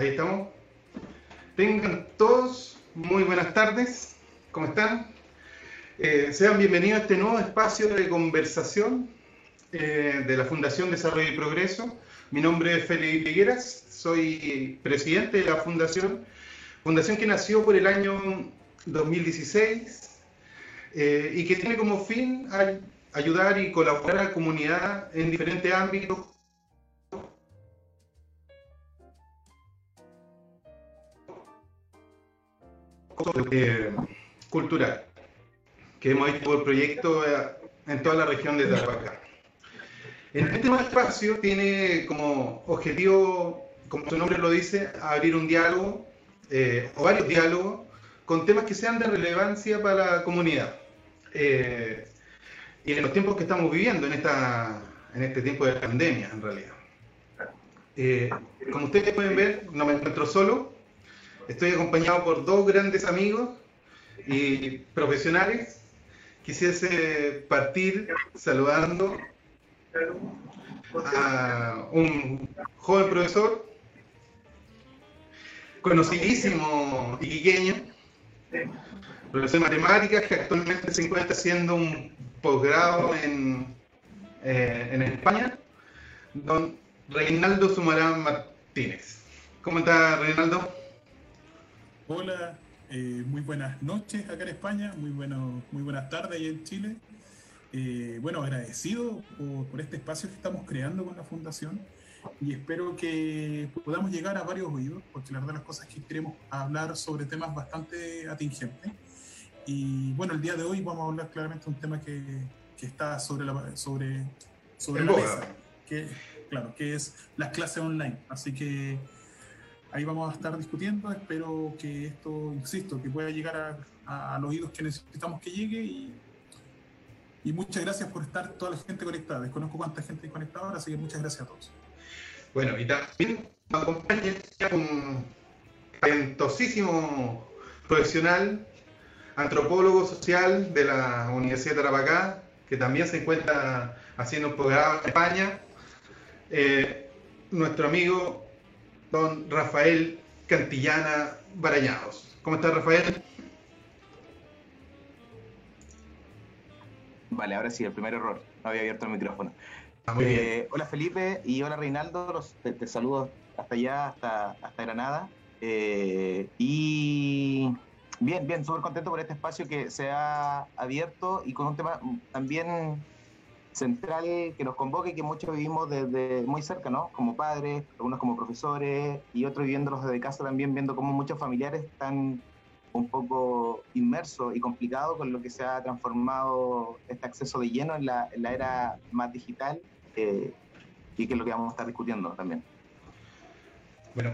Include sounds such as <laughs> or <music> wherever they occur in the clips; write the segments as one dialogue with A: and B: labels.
A: ahí estamos. Tengan todos muy buenas tardes. ¿Cómo están? Eh, sean bienvenidos a este nuevo espacio de conversación eh, de la Fundación Desarrollo y Progreso. Mi nombre es Felipe Higueras, soy presidente de la Fundación, fundación que nació por el año 2016 eh, y que tiene como fin ayudar y colaborar a la comunidad en diferentes ámbitos eh, cultural que hemos hecho por proyecto eh, en toda la región de Tarapacá. En este nuevo espacio tiene como objetivo, como su nombre lo dice, abrir un diálogo o varios diálogos con temas que sean de relevancia para la comunidad. Eh, y en los tiempos que estamos viviendo, en, esta, en este tiempo de pandemia, en realidad. Eh, como ustedes pueden ver, no me encuentro solo, estoy acompañado por dos grandes amigos y profesionales. Quisiese partir saludando a un joven profesor, conocidísimo iquiqueño, profesor de matemáticas, que actualmente se encuentra haciendo un posgrado en, eh, en España, don Reinaldo Sumarán Martínez. ¿Cómo está Reinaldo?
B: Hola, eh, muy buenas noches acá en España, muy, bueno, muy buenas tardes ahí en Chile. Eh, bueno, agradecido por, por, este espacio que estamos creando con la Fundación y espero que podamos llegar a varios oídos, porque la verdad las cosas que queremos hablar sobre temas bastante atingentes y bueno, el día de hoy vamos a hablar claramente de un tema que, que está sobre la, sobre, sobre la mesa, que, claro, que es las clases online. Así que ahí vamos a estar discutiendo. Espero que esto, insisto, que pueda llegar a, los oídos que necesitamos que llegue. Y, muchas gracias por estar toda la gente conectada. Desconozco cuánta gente conectada ahora, así que muchas gracias a todos.
A: Bueno, y también nos acompaña un talentosísimo profesional antropólogo social de la Universidad de Tarapacá, que también se encuentra haciendo un programa en España. Eh, nuestro amigo don Rafael Cantillana Barañados. ¿Cómo está Rafael?
C: Vale, ahora sí, el primer error. No había abierto el micrófono. Ah, eh, hola Felipe y hola Reinaldo, Los, te, te, saludo hasta allá, hasta, hasta Granada. Eh, y Bien, bien, súper contento por este espacio que se ha abierto y con un tema también central que nos convoca y que muchos vivimos desde muy cerca, ¿no? Como padres, algunos como profesores y otros viviéndolos desde casa también, viendo cómo muchos familiares están un poco inmersos y complicados con lo que se ha transformado este acceso de lleno en la, era más digital y que es lo que vamos a estar discutiendo también.
A: Bueno,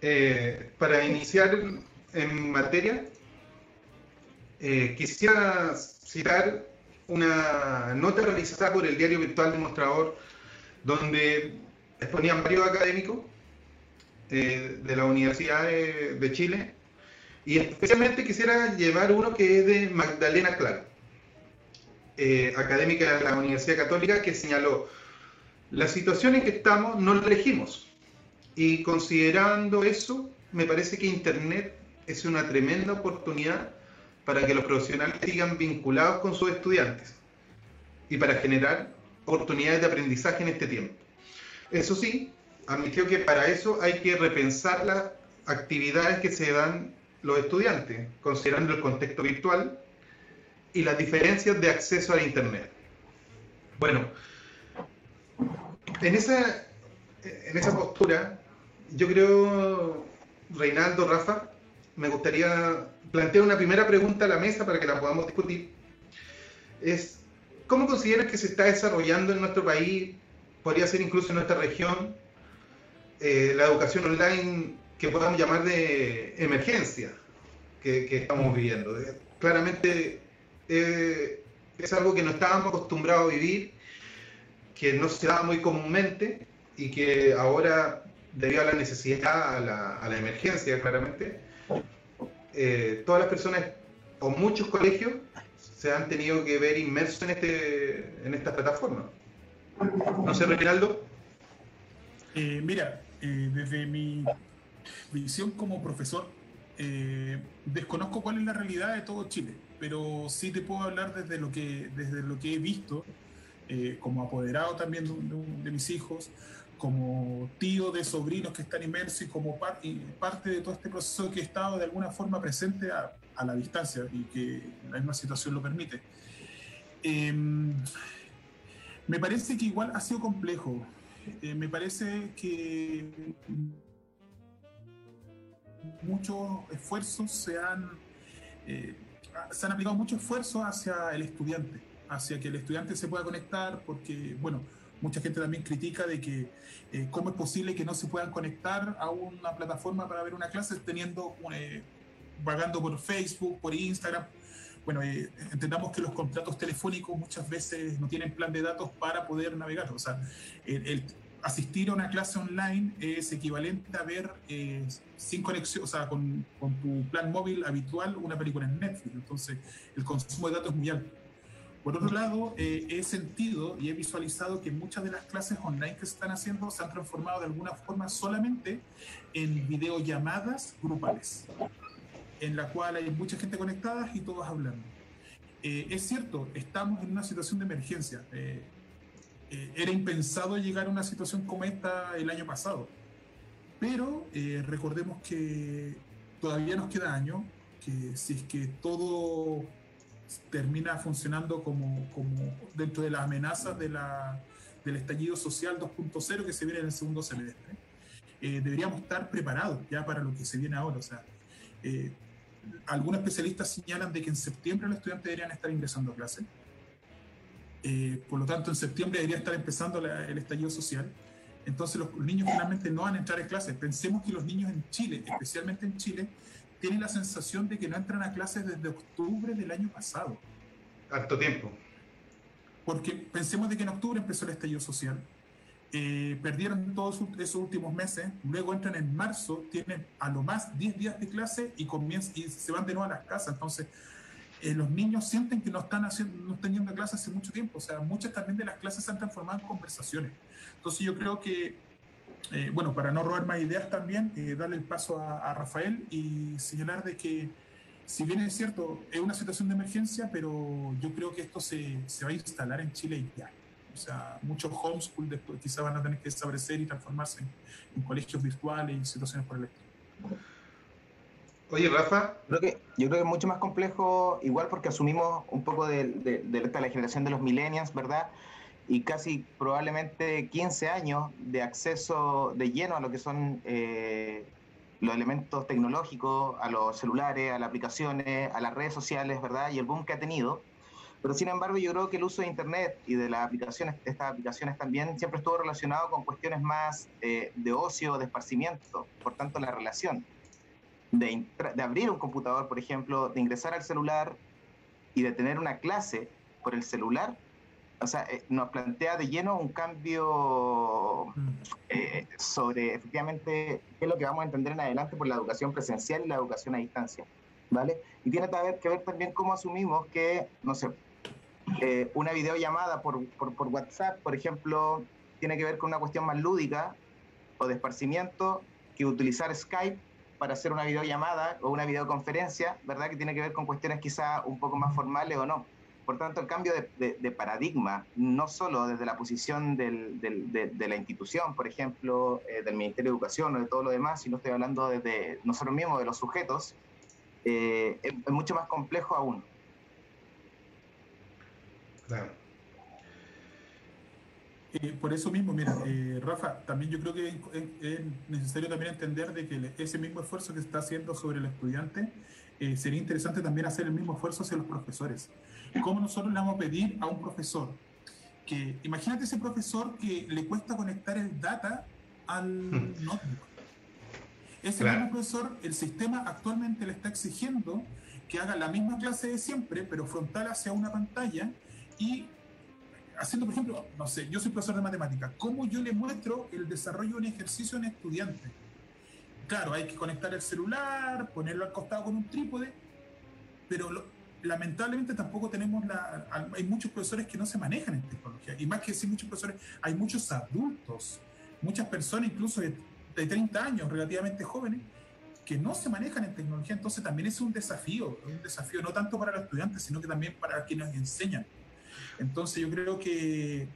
A: eh, para iniciar en materia, eh, quisiera citar una nota realizada por el diario virtual Demostrador, donde exponían varios académicos eh, de la Universidad de, Chile, y especialmente quisiera llevar uno que es de Magdalena Claro, académica de la Universidad Católica, que señaló, la situación en que estamos no la elegimos, y considerando eso, me parece que Internet es una tremenda oportunidad para que los profesionales sigan vinculados con sus estudiantes y para generar oportunidades de aprendizaje en este tiempo. Eso sí, admitió que para eso hay que repensar las actividades que se dan los estudiantes, considerando el contexto virtual y las diferencias de acceso a Internet. Bueno, en esa, en esa postura yo creo, Reinaldo, Rafa, me gustaría plantear una primera pregunta a la mesa para que la podamos discutir. Es, ¿cómo consideras que se está desarrollando en nuestro país, podría ser incluso en nuestra región, eh, la educación online que podamos llamar de emergencia que, que estamos viviendo? Claramente eh, es algo que no estábamos acostumbrados a vivir, que no se da muy comúnmente y que ahora debido a la necesidad, a la, a la emergencia, claramente, eh, todas las personas o muchos colegios se han tenido que ver inmersos en, este, en esta plataforma. No sé, Reinaldo.
B: Eh, mira, eh, desde mi visión como profesor, eh, desconozco cuál es la realidad de todo Chile, pero sí te puedo hablar desde lo que, desde lo que he visto, como apoderado también de, mis hijos, como tío de sobrinos que están inmersos y como parte de todo este proceso que he estado de alguna forma presente a, a la distancia y que la misma situación lo permite. Em, me parece que igual ha sido complejo. Eh, me parece que muchos esfuerzos se han, eh, se han aplicado mucho esfuerzo hacia el estudiante, hacia que el estudiante se pueda conectar, porque, bueno, mucha gente también critica de que eh, cómo es posible que no se puedan conectar a una plataforma para ver una clase teniendo vagando por Facebook, por Instagram. Bueno, eh, entendamos que los contratos telefónicos muchas veces no tienen plan de datos para poder navegar. O sea, asistir a una clase online es equivalente a ver eh, sin conexión, o sea, con, con, tu plan móvil habitual una película en Netflix. Entonces, el consumo de datos es muy alto. Por otro lado, eh, he sentido y he visualizado que muchas de las clases online que se están haciendo se han transformado de alguna forma solamente en videollamadas grupales en la cual hay mucha gente conectada y todos hablando. Eh, es cierto, estamos en una situación de emergencia. Eh, eh, era impensado llegar a una situación como esta el año pasado. Pero recordemos que todavía nos queda año, que si es que todo termina funcionando como, como dentro de las amenazas de la, del estallido social 2.0 que se viene en el segundo semestre, deberíamos estar preparados ya para lo que se viene ahora. O sea, algunos especialistas señalan de que en septiembre los estudiantes deberían estar ingresando a clase. Eh, por lo tanto, en septiembre debería estar empezando el estallido social. Entonces, los, niños finalmente no van a entrar a clases. Pensemos que los niños en Chile, especialmente en Chile, tienen la sensación de que no entran a clases desde octubre del año pasado.
A: Harto tiempo.
B: Porque pensemos de que en octubre empezó el estallido social eh, perdieron todos esos últimos meses, luego entran en marzo, tienen a lo más 10 días de clase y, comienzan, y se van de nuevo a las casas. Entonces, eh, los niños sienten que no están, haciendo, no están yendo a clases hace mucho tiempo. O sea, muchas también de las clases se han transformado en conversaciones. Entonces, yo creo que, eh, bueno, para no robar más ideas también, darle el paso a, a Rafael y señalar de que si bien es cierto, es una situación de emergencia, pero yo creo que esto se, se va a instalar en Chile y ya. O sea, muchos homeschool después quizá van a tener que desaparecer y transformarse en, colegios virtuales y situaciones por el estilo.
A: Oye, Rafa.
C: Creo que, yo creo que es mucho más complejo, igual porque asumimos un poco de, de, la generación de los millennials, ¿verdad? Y casi probablemente 15 años de acceso de lleno a lo que son eh, los elementos tecnológicos, a los celulares, a las aplicaciones, a las redes sociales, ¿verdad? Y el boom que ha tenido. Pero sin embargo, yo creo que el uso de Internet y de las aplicaciones, estas aplicaciones también siempre estuvo relacionado con cuestiones más eh, de ocio, de esparcimiento. Por tanto, la relación de, de abrir un computador, por ejemplo, de ingresar al celular y de tener una clase por el celular, o sea, eh, nos plantea de lleno un cambio mm. eh, sobre efectivamente qué es lo que vamos a entender en adelante por la educación presencial y la educación a distancia. ¿Vale? Y tiene que ver también cómo asumimos que, no sé, eh, una videollamada por, por, por, WhatsApp, por ejemplo, tiene que ver con una cuestión más lúdica o de esparcimiento que utilizar Skype para hacer una videollamada o una videoconferencia, ¿verdad? Que tiene que ver con cuestiones quizá un poco más formales o no. Por tanto, el cambio de, paradigma, no solo desde la posición de, la institución, por ejemplo, eh, del Ministerio de Educación o de todo lo demás, sino estoy hablando desde nosotros mismos, de los sujetos, eh, es, mucho más complejo aún.
B: Eh, por eso mismo, mira, eh, Rafa, también yo creo que es, necesario también entender de que ese mismo esfuerzo que se está haciendo sobre el estudiante, eh, sería interesante también hacer el mismo esfuerzo hacia los profesores. ¿Cómo nosotros le vamos a pedir a un profesor? Que imagínate ese profesor que le cuesta conectar el data al hmm. notebook. Ese mismo profesor, el sistema actualmente le está exigiendo que haga la misma clase de siempre, pero frontal hacia una pantalla, y haciendo, por ejemplo, no sé, yo soy profesor de matemáticas, ¿cómo yo le muestro el desarrollo de un ejercicio a un estudiante? Claro, hay que conectar el celular, ponerlo al costado con un trípode, pero lamentablemente tampoco tenemos la... Hay muchos profesores que no se manejan en tecnología. Y más que decir muchos profesores, hay muchos adultos, muchas personas incluso de, de 30 años, relativamente jóvenes, que no se manejan en tecnología, entonces también es un desafío, un desafío no tanto para los estudiantes, sino que también para quienes enseñan. Entonces yo creo que eh,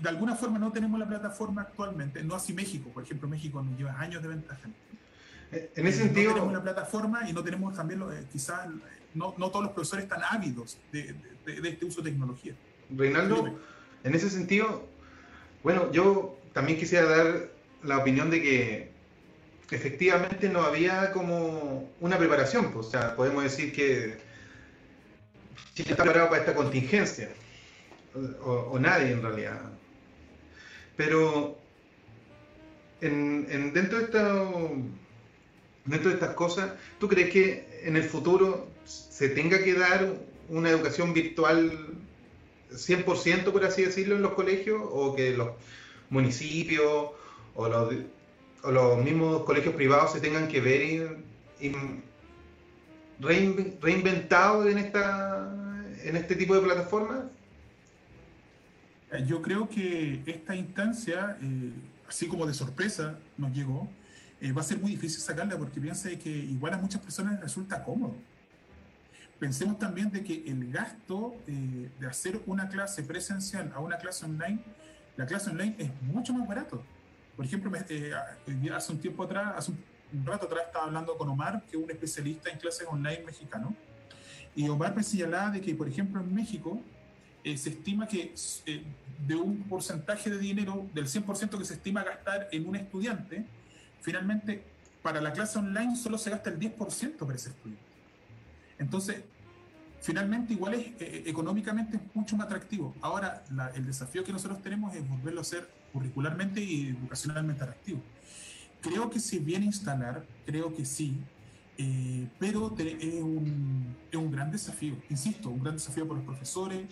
B: de alguna forma no tenemos la plataforma actualmente, no así México, por ejemplo, México nos lleva años de ventaja.
A: Eh, en ese sentido...
B: No tenemos la plataforma y no tenemos también, eh, quizás, no, no, todos los profesores están ávidos de, de, este uso de tecnología.
A: Reinaldo, en ese sentido, bueno, yo también quisiera dar la opinión de que efectivamente no había como una preparación, pues, o sea, podemos decir que Chile está preparado para esta contingencia, o, nadie en realidad. Pero en, dentro, de esta, dentro de estas cosas, ¿tú crees que en el futuro se tenga que dar una educación virtual 100%, por así decirlo, en los colegios, o que los municipios o los mismos colegios privados se tengan que ver reinventados en, esta, en este tipo de plataformas?
B: Eh, yo creo que esta instancia, eh, así como de sorpresa nos llegó, eh, va a ser muy difícil sacarla porque piensa que igual a muchas personas les resulta cómodo. Pensemos también de que el gasto de hacer una clase presencial a una clase online, la clase online es mucho más barato. Por ejemplo, eh, hace un tiempo atrás, hace un rato atrás estaba hablando con Omar, que es un especialista en clases online mexicano, y Omar me señalaba de que, por ejemplo, en México eh, se estima que eh, de un porcentaje de dinero, del 100% que se estima gastar en un estudiante, finalmente para la clase online solo se gasta el 10% para ese estudiante. Entonces, finalmente igual es económicamente mucho más atractivo. Ahora, el desafío que nosotros tenemos es volverlo a hacer curricularmente y educacionalmente atractivo. Creo que se viene a instalar, creo que sí, eh, pero es un, es un gran desafío, insisto, un gran desafío para los profesores,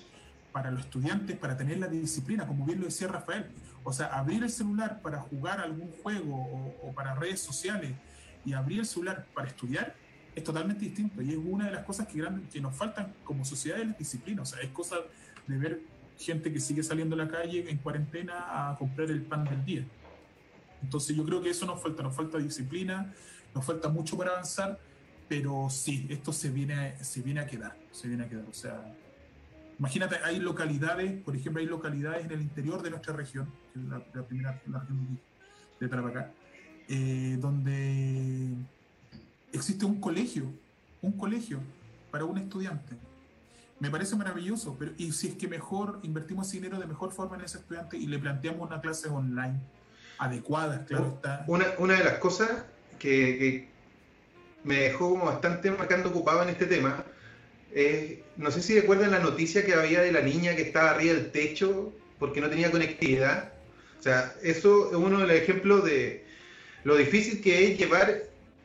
B: para los estudiantes, para tener la disciplina, como bien lo decía Rafael. O sea, abrir el celular para jugar algún juego o, para redes sociales y abrir el celular para estudiar es totalmente distinto. Y es una de las cosas que, que nos faltan como sociedad de la disciplina. O sea, es cosa de ver gente que sigue saliendo a la calle en cuarentena a comprar el pan del día. Entonces yo creo que eso nos falta, nos falta disciplina, nos falta mucho para avanzar, pero sí, esto se viene, se viene a quedar, se viene a quedar. O sea, imagínate, hay localidades, por ejemplo, hay localidades en el interior de nuestra región, que es la, primera la región de Tarapacá, eh, donde existe un colegio, un colegio para un estudiante me parece maravilloso, pero y si es que mejor invertimos dinero de mejor forma en ese estudiante y le planteamos una clase online adecuada, claro está.
A: Una, una de las cosas que, me dejó como bastante marcando ocupado en este tema, no sé si recuerdan la noticia que había de la niña que estaba arriba del techo porque no tenía conectividad. O sea, eso es uno de los ejemplos de lo difícil que es llevar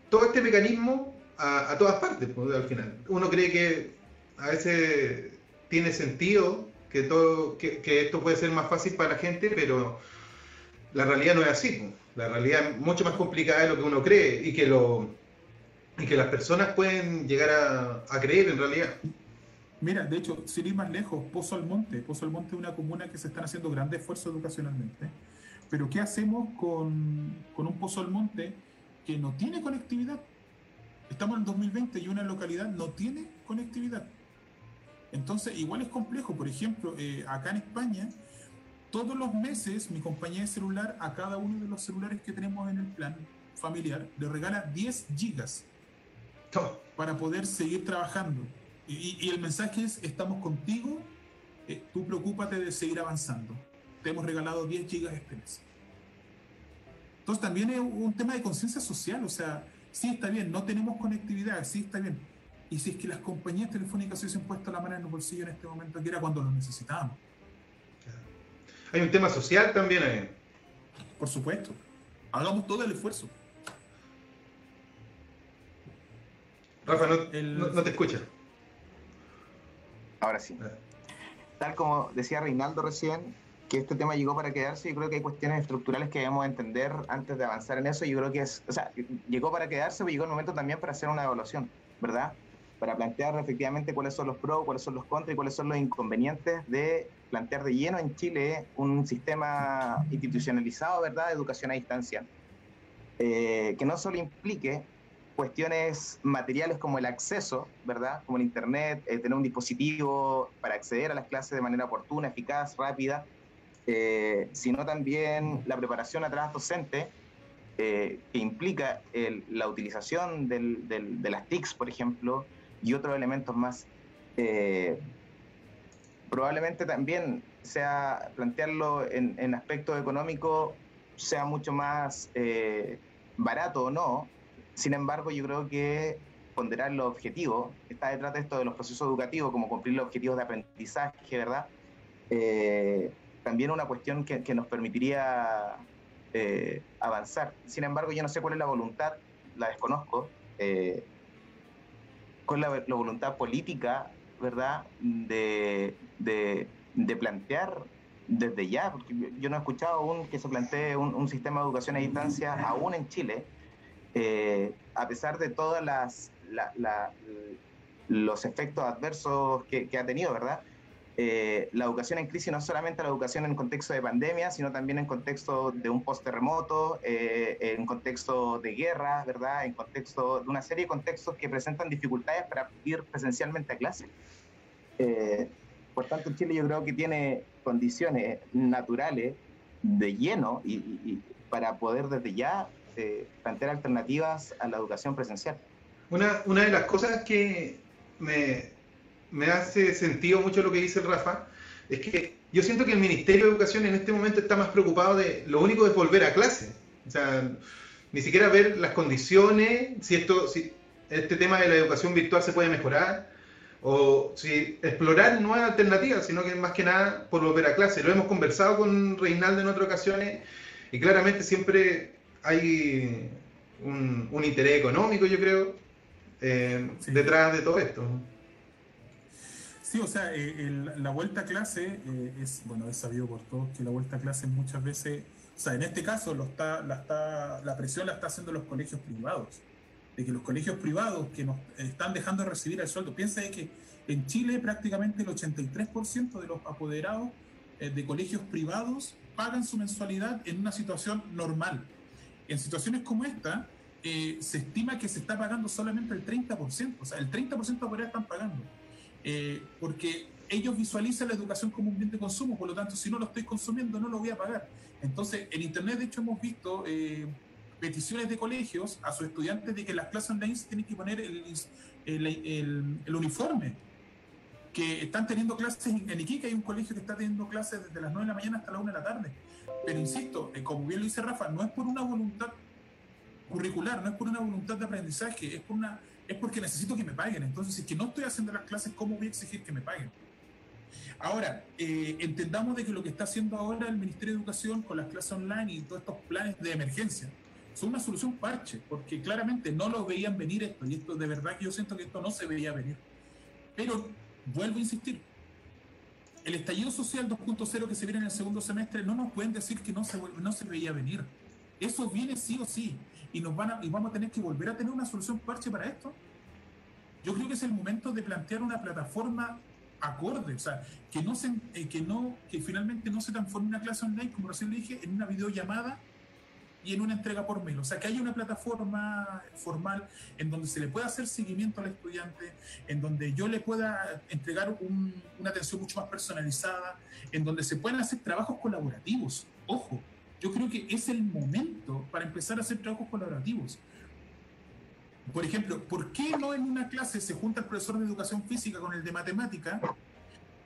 A: todo este mecanismo a, todas partes, pues, al final. Uno cree que a veces tiene sentido que, todo, que, esto puede ser más fácil para la gente, pero la realidad no es así. La realidad es mucho más complicada de lo que uno cree y que, lo, y que las personas pueden llegar a, creer en realidad.
B: Mira, de hecho, sin ir más lejos, Pozo Almonte. Pozo Almonte es una comuna que se están haciendo grandes esfuerzos educacionalmente. Pero ¿qué hacemos con, con un Pozo Almonte que no tiene conectividad? Estamos en 2020 y una localidad no tiene conectividad. Entonces, igual es complejo. Por ejemplo, eh, acá en España, todos los meses mi compañía de celular a cada uno de los celulares que tenemos en el plan familiar le regala 10 gigas para poder seguir trabajando. Y, el mensaje es, estamos contigo, eh, tú preocúpate de seguir avanzando. Te hemos regalado 10 gigas este mes. Entonces también es un tema de conciencia social, o sea, sí está bien, no tenemos conectividad, sí está bien, y si es que las compañías telefónicas se hubiesen puesto la mano en el bolsillo en este momento, que era cuando lo necesitábamos.
A: Hay un tema social también ahí.
B: Por supuesto. Hagamos todo el esfuerzo.
A: Rafa, no, te escucha.
C: Ahora sí. Tal como decía Reinaldo recién, que este tema llegó para quedarse, yo creo que hay cuestiones estructurales que debemos entender antes de avanzar en eso. Yo creo que es, o sea, llegó para quedarse, pero llegó el momento también para hacer una evaluación, ¿verdad? para plantear efectivamente cuáles son los pros, cuáles son los contras y cuáles son los inconvenientes de plantear de lleno en Chile un sistema institucionalizado, ¿verdad?, de educación a distancia, eh, que no solo implique cuestiones materiales como el acceso, ¿verdad?, como el Internet, eh, tener un dispositivo para acceder a las clases de manera oportuna, eficaz, rápida, eh, sino también la preparación atrás docente, que implica la utilización de las TICs, por ejemplo, y otros elementos más probablemente también sea plantearlo en, en aspecto económico sea mucho más eh, barato o no. Sin embargo, yo creo que ponderar los objetivos, está detrás de esto de los procesos educativos, como cumplir los objetivos de aprendizaje, ¿verdad? Eh, también una cuestión que, nos permitiría eh, avanzar. Sin embargo, yo no sé cuál es la voluntad, la desconozco, cuál es la, voluntad política ¿verdad?, de, de, plantear desde ya, porque yo no he escuchado aún que se plantee un, sistema de educación a distancia aún en Chile, eh, a pesar de todos las, los efectos adversos que, que, ha tenido, ¿verdad? Eh, la educación en crisis no es solamente la educación en contexto de pandemia, sino también en contexto de un post-terremoto, eh, en contexto de guerra, ¿verdad? En contexto de una serie de contextos que presentan dificultades para ir presencialmente a clase. Eh, por tanto, Chile yo creo que tiene condiciones naturales de lleno y, para poder desde ya plantear alternativas a la educación presencial.
A: Una, una de las cosas que me, me hace sentido mucho lo que dice el Rafa, es que yo siento que el Ministerio de Educación en este momento está más preocupado de, lo único es volver a clase. O sea, ni siquiera ver las condiciones, si esto, si este tema de la educación virtual se puede mejorar, o si explorar nuevas alternativas, sino que más que nada por volver a clase. Lo hemos conversado con Reinaldo en otras ocasiones y claramente siempre hay un, interés económico, yo creo, eh, detrás de todo esto.
B: Sí, o sea, eh, la vuelta a clase eh, es, bueno, es sabido por todos que la vuelta a clase muchas veces, o sea, en este caso lo está, la, está, la presión la está haciendo los colegios privados, de que los colegios privados que nos están dejando de recibir el sueldo, piensa de que en Chile prácticamente el 83% de los apoderados de colegios privados pagan su mensualidad en una situación normal. En situaciones como esta, se estima que se está pagando solamente el 30%, o sea, el 30% de apoderados están pagando. Eh, porque ellos visualizan la educación como un bien de consumo, por lo tanto, si no lo estoy consumiendo, no lo voy a pagar. Entonces, en Internet, de hecho, hemos visto eh, peticiones de colegios a sus estudiantes de que las clases online se tienen que poner el, el, uniforme, que están teniendo clases en, Iquique, hay un colegio que está teniendo clases desde las 9 de la mañana hasta la 1 de la tarde. Pero insisto, eh, como bien lo dice Rafa, no es por una voluntad curricular, no es por una voluntad de aprendizaje, es por una es porque necesito que me paguen. Entonces, si es que no estoy haciendo las clases, ¿cómo voy a exigir que me paguen? Ahora, eh, entendamos de que lo que está haciendo ahora el Ministerio de Educación con las clases online y todos estos planes de emergencia son una solución parche, porque claramente no lo veían venir esto, y esto de verdad que yo siento que esto no se veía venir. Pero vuelvo a insistir, el estallido social 2.0 que se viene en el segundo semestre no nos pueden decir que no se, no se veía venir. Eso viene sí o sí y, nos van a, y vamos a tener que volver a tener una solución parche para esto. Yo creo que es el momento de plantear una plataforma acorde, o sea, que no se, eh, que no, que finalmente no se transforme una clase online, como recién le dije, en una videollamada y en una entrega por mail. O sea, que haya una plataforma formal en donde se le pueda hacer seguimiento al estudiante, en donde yo le pueda entregar una atención mucho más personalizada, en donde se puedan hacer trabajos colaborativos. Ojo, yo creo que es el momento para empezar a hacer trabajos colaborativos. Por ejemplo, ¿por qué no en una clase se junta el profesor de educación física con el de matemática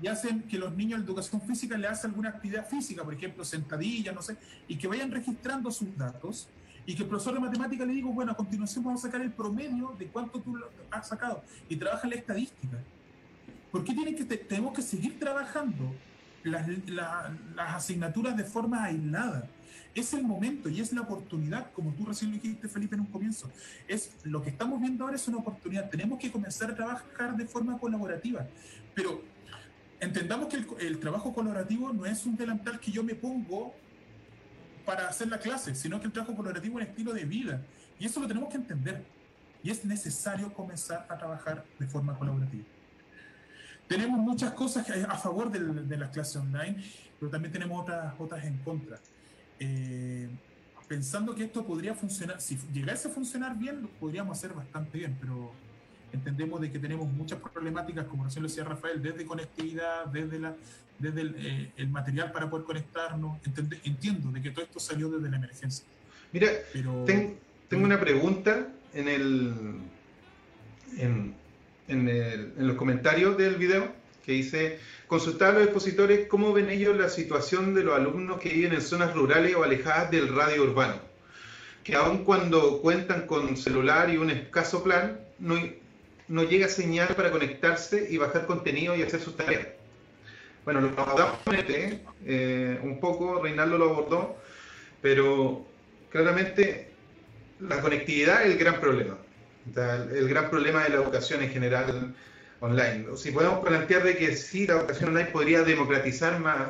B: y hacen que los niños de educación física le hacen alguna actividad física, por ejemplo, sentadilla, no sé, y que vayan registrando sus datos y que el profesor de matemática le diga, bueno, a continuación vamos a sacar el promedio de cuánto tú has sacado y trabaja la estadística? ¿Por qué tienen que tenemos que seguir trabajando las, las asignaturas de forma aislada? Es el momento y es la oportunidad, como tú recién lo dijiste, Felipe, en un comienzo. Es lo que estamos viendo ahora es una oportunidad. Tenemos que comenzar a trabajar de forma colaborativa. Pero entendamos que el, trabajo colaborativo no es un delantal que yo me pongo para hacer la clase, sino que el trabajo colaborativo es un estilo de vida. Y eso lo tenemos que entender. Y es necesario comenzar a trabajar de forma colaborativa. Tenemos muchas cosas a favor de, las clases online, pero también tenemos otras, otras en contra. Eh, pensando que esto podría funcionar, si llegase a funcionar bien, lo podríamos hacer bastante bien, pero entendemos de que tenemos muchas problemáticas, como recién lo decía Rafael, desde conectividad, desde, la, desde el, eh, material para poder conectarnos. entiendo de que todo esto salió desde la emergencia.
A: Mira, tengo una pregunta en el, en, en, el, en los comentarios del video que dice, consultar a los expositores cómo ven ellos la situación de los alumnos que viven en zonas rurales o alejadas del radio urbano, que aun cuando cuentan con celular y un escaso plan, no, no llega señal para conectarse y bajar contenido y hacer sus tareas. Bueno, lo abordamos eh, un poco, Reinaldo lo abordó, pero claramente la conectividad es el gran problema. El gran problema de la educación en general online. Si podemos plantear de que sí, la educación online podría democratizar más,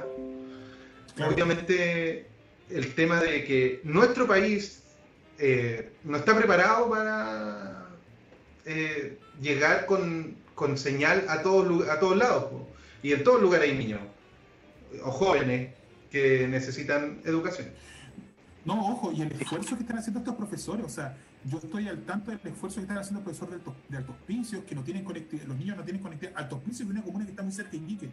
A: obviamente el tema de que nuestro país eh, no está preparado para eh, llegar con, señal a todos, a todos lados. Y en todos lugares hay niños o jóvenes que necesitan educación.
B: No, ojo, y el esfuerzo que están haciendo estos profesores, o sea, yo estoy al tanto del esfuerzo que están haciendo los profesores de, Altos, Pincios, que no tienen conectividad, los niños no tienen conectividad. Altos Pincios es una comuna que está muy cerca de Iquique.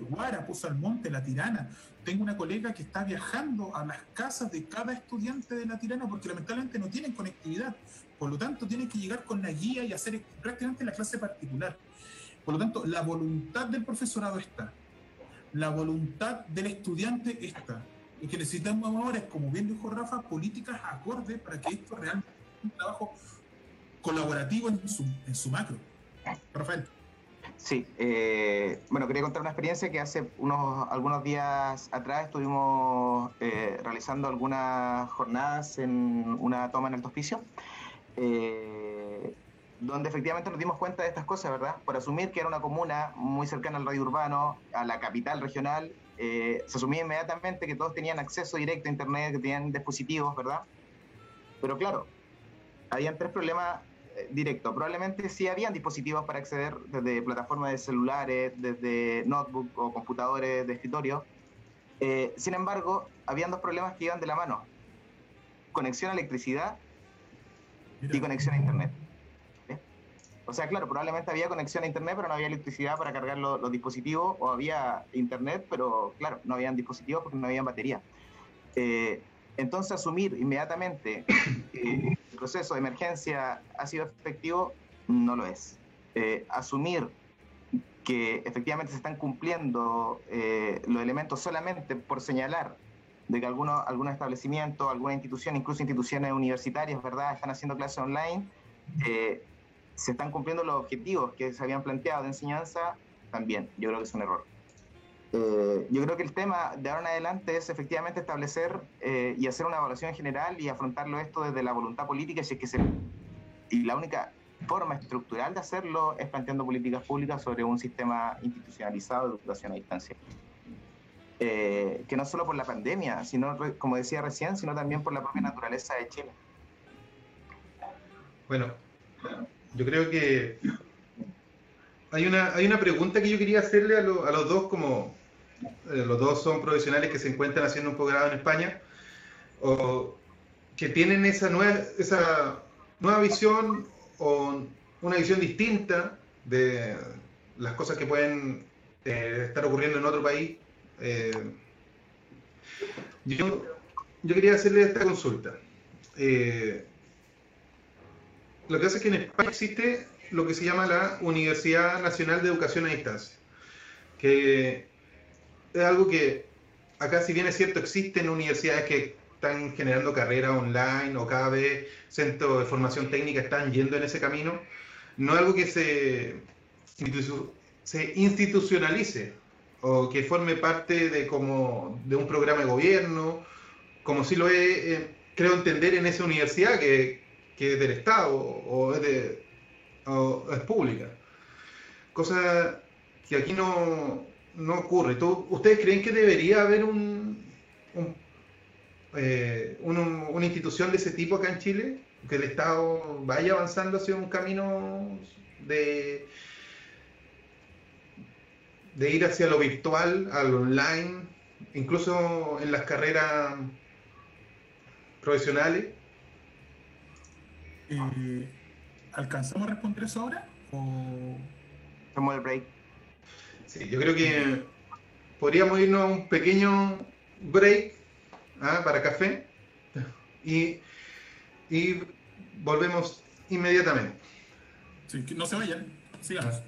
B: Guara, Pozo Almonte, La Tirana. Tengo una colega que está viajando a las casas de cada estudiante de La Tirana porque lamentablemente no tienen conectividad. Por lo tanto, tienen que llegar con la guía y hacer prácticamente la clase particular. Por lo tanto, la voluntad del profesorado está. La voluntad del estudiante está. Y que necesitamos ahora, como bien dijo Rafa, políticas acordes para que esto realmente sea un trabajo colaborativo en su, macro. Rafael.
C: Sí, eh, bueno, quería contar una experiencia que hace unos algunos días atrás estuvimos eh, realizando algunas jornadas en una toma en el hospicio eh, donde efectivamente nos dimos cuenta de estas cosas, ¿verdad? Por asumir que era una comuna muy cercana al radio urbano, a la capital regional, eh, se asumía inmediatamente que todos tenían acceso directo a Internet, que tenían dispositivos, ¿verdad? Pero claro, habían tres problemas eh, directos. Probablemente sí habían dispositivos para acceder desde plataformas de celulares, desde notebook o computadores de escritorio. sin embargo, habían dos problemas que iban de la mano. Conexión a electricidad y conexión a Internet. O sea, claro, probablemente había conexión a Internet, pero no había electricidad para cargar los dispositivos, o había Internet, pero claro, no habían dispositivos porque no habían batería. Eh, entonces, asumir inmediatamente <coughs> que el proceso de emergencia ha sido efectivo, no lo es. Eh, asumir que efectivamente se están cumpliendo eh, los elementos solamente por señalar de que algunos, algunos establecimientos, alguna institución, incluso instituciones universitarias, ¿verdad?, están haciendo clases online, eh, se están cumpliendo los objetivos que se habían planteado de enseñanza, también yo creo que es un error. Eh, yo creo que el tema de ahora en adelante es efectivamente establecer eh, y hacer una evaluación general y afrontarlo esto desde la voluntad política, si es que se, y la única forma estructural de hacerlo es planteando políticas públicas sobre un sistema institucionalizado de educación a distancia. Eh, que no solo por la pandemia, sino, como decía recién, sino también por la propia naturaleza de Chile.
A: Bueno, yo creo que hay una, hay una pregunta que yo quería hacerle a, a los dos, como eh, los dos son profesionales que se encuentran haciendo un posgrado en España, o que tienen esa nueva, esa nueva visión o una visión distinta de las cosas que pueden eh, estar ocurriendo en otro país eh, yo, quería hacerle esta consulta. Eh, lo que hace es que en España existe lo que se llama la Universidad Nacional de Educación a Distancia, que es algo que acá, si bien es cierto, existen universidades que están generando carreras online o cada vez centros de formación técnica están yendo en ese camino, no es algo que se, se institucionalice o que forme parte de, como, de un programa de gobierno, como si lo he, eh, creo entender en esa universidad que, que es del Estado o es, es pública. Cosa que aquí no, no ocurre. ¿Ustedes creen que debería haber un, un, eh, una institución de ese tipo acá en Chile? que el Estado vaya avanzando hacia un camino de, de ir hacia lo virtual, al online, incluso en las carreras profesionales.
B: Eh, ¿Alcanzamos a responder eso ahora? ¿O...
C: Hacemos el break.
A: Sí, yo creo que podríamos irnos a un pequeño break ¿ah? para café y, y volvemos inmediatamente.
B: Sí, no se vayan, sigamos.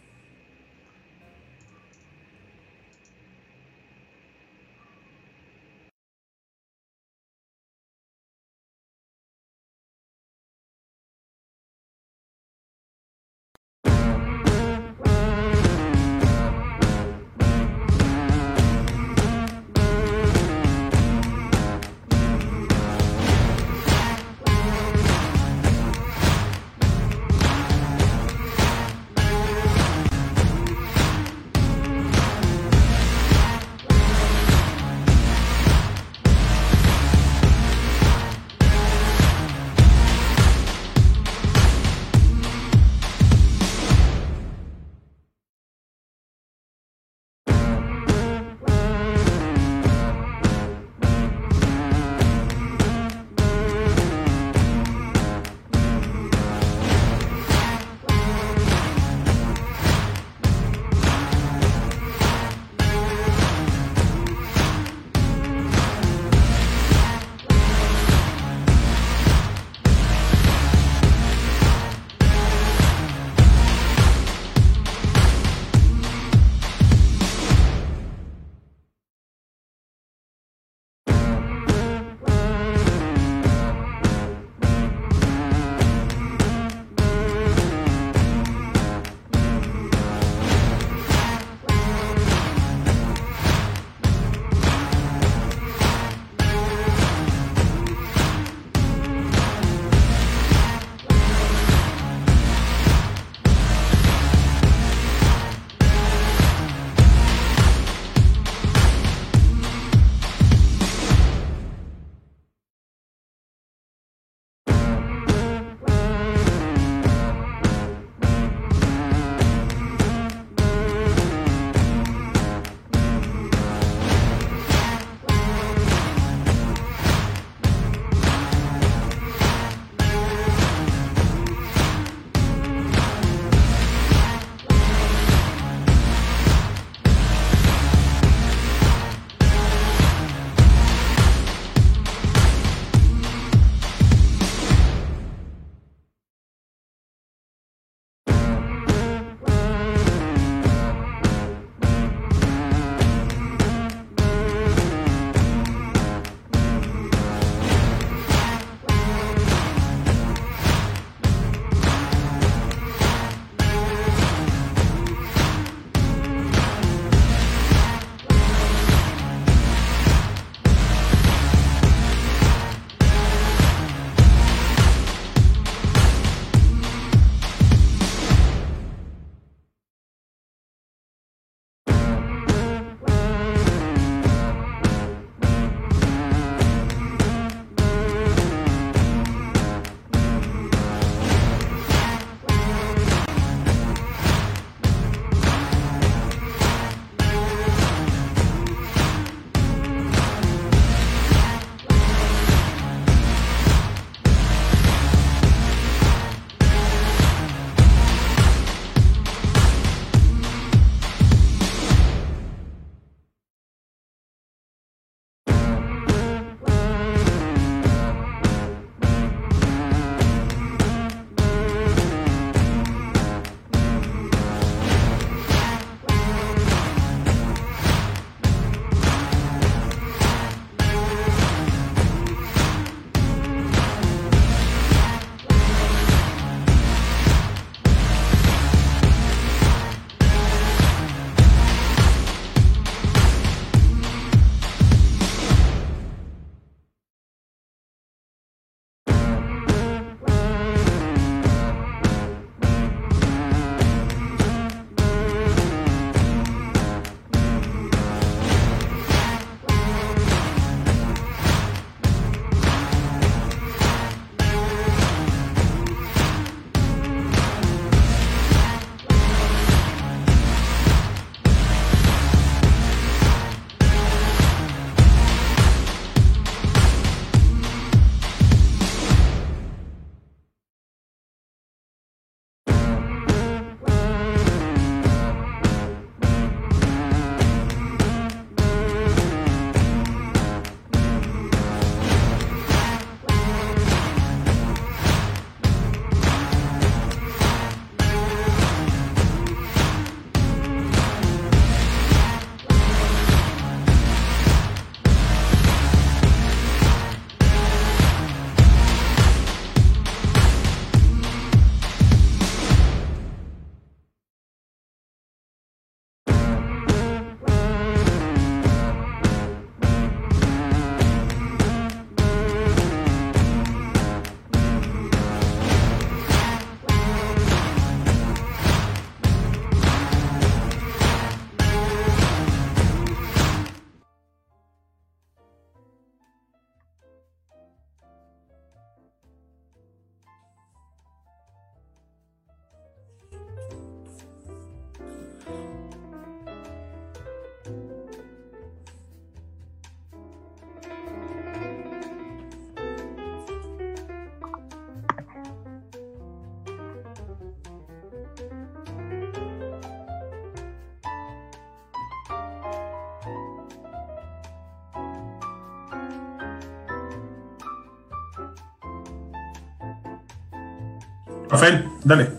B: Rafael, dale.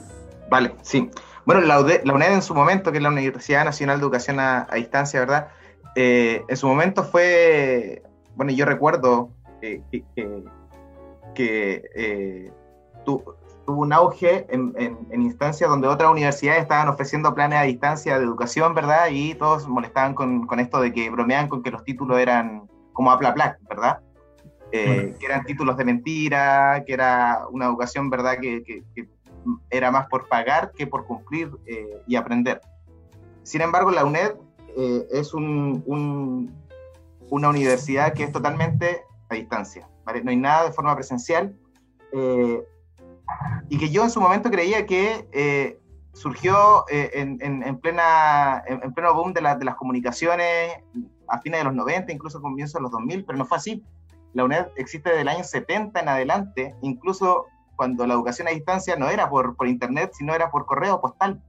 C: Vale, sí. Bueno, la, UNED, en su momento, que es la Universidad Nacional de Educación a, Distancia, ¿verdad? Eh, en su momento fue, bueno, yo recuerdo que, eh, tuvo un auge en, instancias donde otras universidades estaban ofreciendo planes a distancia de educación, ¿verdad? Y todos molestaban con, esto de que bromeaban con que los títulos eran como apla ¿verdad? Eh, que eran títulos de mentira, que era una educación, ¿verdad? Que, era más por pagar que por cumplir eh, y aprender. Sin embargo, la UNED eh, es un, una universidad que es totalmente a distancia, ¿vale? No hay nada de forma presencial. y que yo en su momento creía que surgió en, en, plena, en, pleno boom de, de las comunicaciones a fines de los 90, incluso comienzo de los 2000, pero no fue así la UNED existe desde el año 70 en adelante, incluso cuando la educación a distancia no era por, por internet, sino era por correo postal.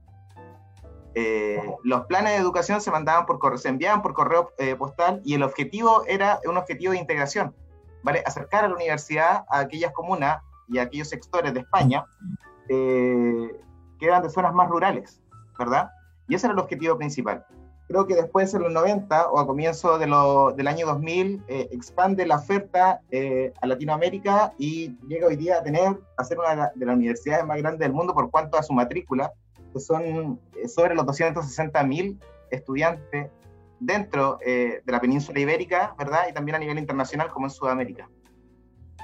C: Eh, los planes de educación se mandaban por correo, se enviaban por correo eh, postal y el objetivo era un objetivo de integración, ¿vale? Acercar a la universidad a aquellas comunas y a aquellos sectores de España eh, que eran de zonas más rurales, ¿verdad? Y ese era el objetivo principal creo que después en los 90 o a comienzo de del año 2000 eh, expande la oferta eh, a Latinoamérica y llega hoy día a tener, a ser una de las universidades más grandes del mundo por cuanto a su matrícula, que son eh, sobre los 260 mil estudiantes dentro de la península ibérica, ¿verdad? Y también a nivel internacional como en Sudamérica.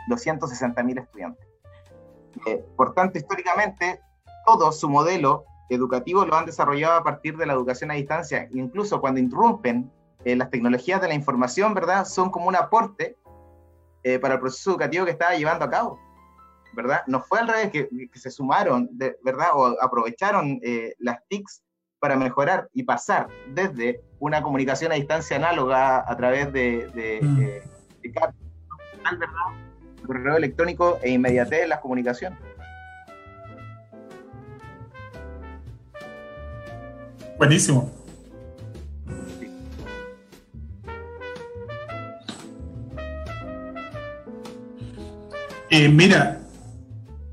C: 260 mil estudiantes. por tanto, históricamente, todo su modelo educativos lo han desarrollado a partir de la educación a distancia. Incluso cuando interrumpen eh, las tecnologías de la información, ¿verdad? Son como un aporte eh, para el proceso educativo que estaba llevando a cabo, ¿verdad? No fue al revés que, se sumaron, ¿verdad? O aprovecharon eh, las TICs para mejorar y pasar desde una comunicación a distancia análoga a través de, de, mm. de, correo electrónico e inmediatez en las comunicaciones.
B: Buenísimo. Eh, mira,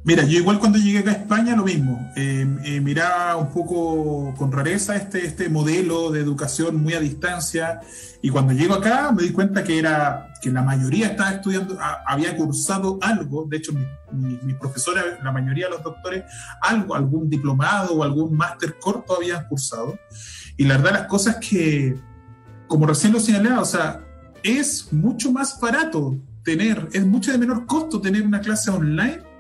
B: mira, yo igual cuando llegué a España lo mismo. Eh, eh, miraba un poco con rareza este, este modelo de educación muy a distancia y cuando llego acá me di cuenta que era que la mayoría estaba estudiando, había cursado algo, de hecho mis mi, profesores, la mayoría de los doctores, algo, algún diplomado o algún máster corto habían cursado. Y la verdad las cosas que, como recién lo señalaba, o sea, es mucho más barato tener, es mucho de menor costo tener una clase online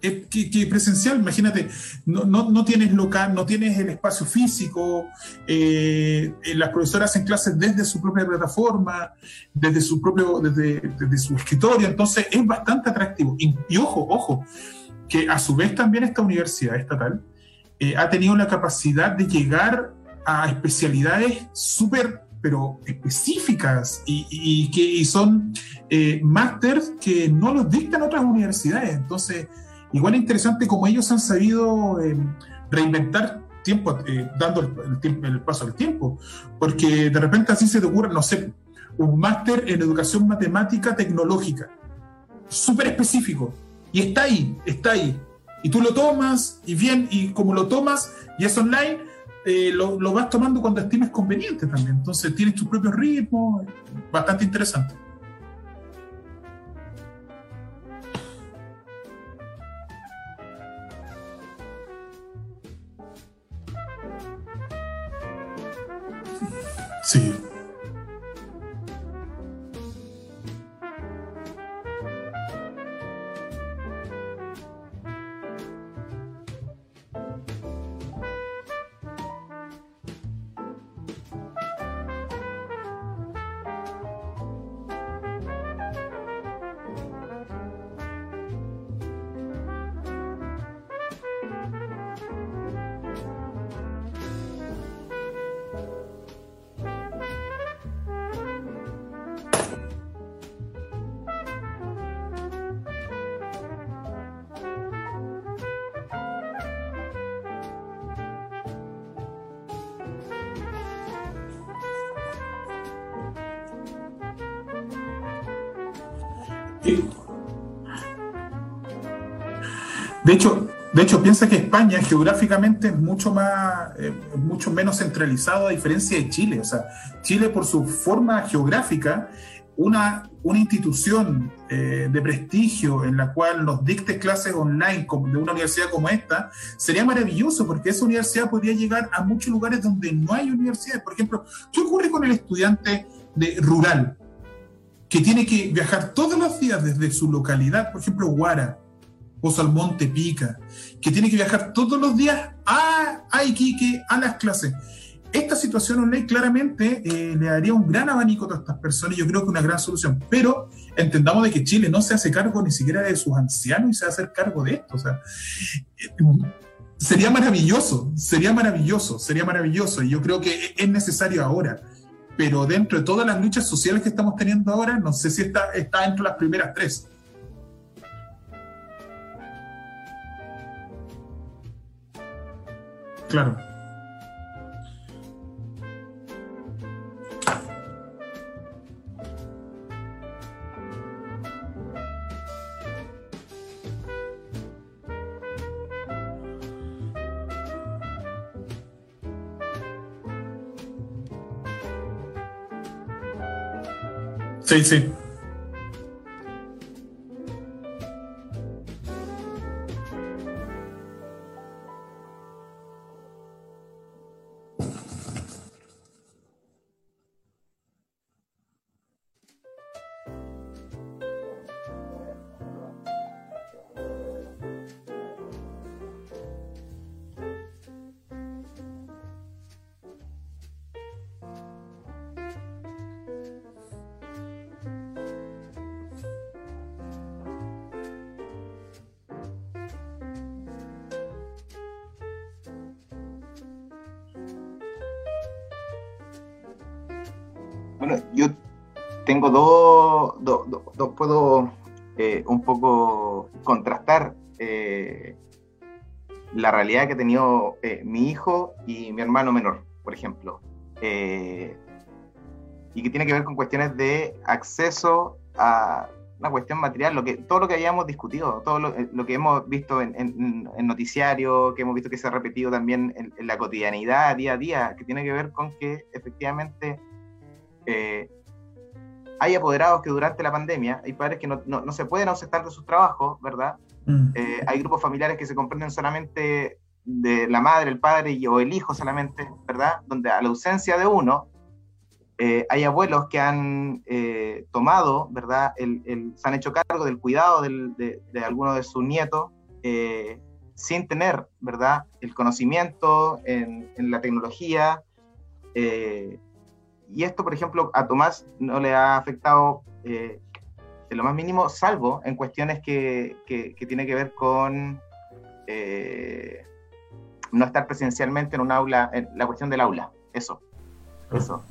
B: que, presencial, imagínate, no, no, no, tienes local, no tienes el espacio físico, eh, las profesoras hacen clases desde su propia plataforma, desde su propio, desde, su escritorio, entonces es bastante atractivo. Y, ojo, ojo, que a su vez también esta universidad estatal eh, ha tenido la capacidad de llegar a especialidades súper pero específicas y, que son eh, que no los dictan otras universidades. Entonces, igual es interesante como ellos han sabido eh, reinventar tiempo, eh, dando el, el, paso al tiempo, porque de repente así se te ocurre, no sé, un máster en educación matemática tecnológica, súper específico, y está ahí, está ahí, y tú lo tomas, y bien, y como lo tomas, y es online, eh, lo, lo, vas tomando cuando estimes conveniente también, entonces tienes tu propio ritmo, bastante interesante. Sí. De hecho, De hecho, piensa que España geográficamente es mucho más, eh, mucho menos centralizado a diferencia de Chile. O sea, Chile por su forma geográfica, una, una institución eh, de prestigio en la cual nos dicte clases online de una universidad como esta, sería maravilloso porque esa universidad podría llegar a muchos lugares donde no hay universidades. Por ejemplo, ¿qué ocurre con el estudiante de rural que tiene que viajar todos los días desde su localidad, por ejemplo, Guara, o Salmonte Pica, que tiene que viajar todos los días a, a Iquique, a las clases. Esta situación online claramente eh, le daría un gran abanico a todas estas personas y yo creo que una gran solución. Pero entendamos de que Chile no se hace cargo ni siquiera de sus ancianos y se hacer cargo de esto. Sea, sería maravilloso, sería maravilloso, sería maravilloso. Y yo creo que es necesario ahora. Pero dentro de todas las luchas sociales que estamos teniendo ahora, no sé si está, está entre las primeras tres. Claro. Sí, sí.
C: Tengo dos, puedo eh, un poco contrastar eh, la realidad que ha tenido eh, mi hijo y mi hermano menor, por ejemplo, y que tiene que ver con cuestiones de acceso a una cuestión material, lo que, todo lo que habíamos discutido, todo lo, que hemos visto en, en, noticiario, que hemos visto que se ha repetido también en, la cotidianidad, día a día, que tiene que ver con que efectivamente hay apoderados que durante la pandemia, hay padres que no, no, se pueden ausentar de sus trabajos, ¿verdad? Mm. Eh, hay grupos familiares que se comprenden solamente de la madre, el padre y, o el hijo solamente, ¿verdad? Donde a la ausencia de uno, eh, hay abuelos que han eh, tomado, ¿verdad? El, se han hecho cargo del cuidado del, de, de alguno de sus nietos sin tener, ¿verdad? El conocimiento en, en la tecnología, y esto, por ejemplo, a Tomás no le ha afectado eh, lo más mínimo, salvo en cuestiones que, que, tiene que ver con eh, no estar presencialmente en un aula, en la cuestión del aula, eso, eso.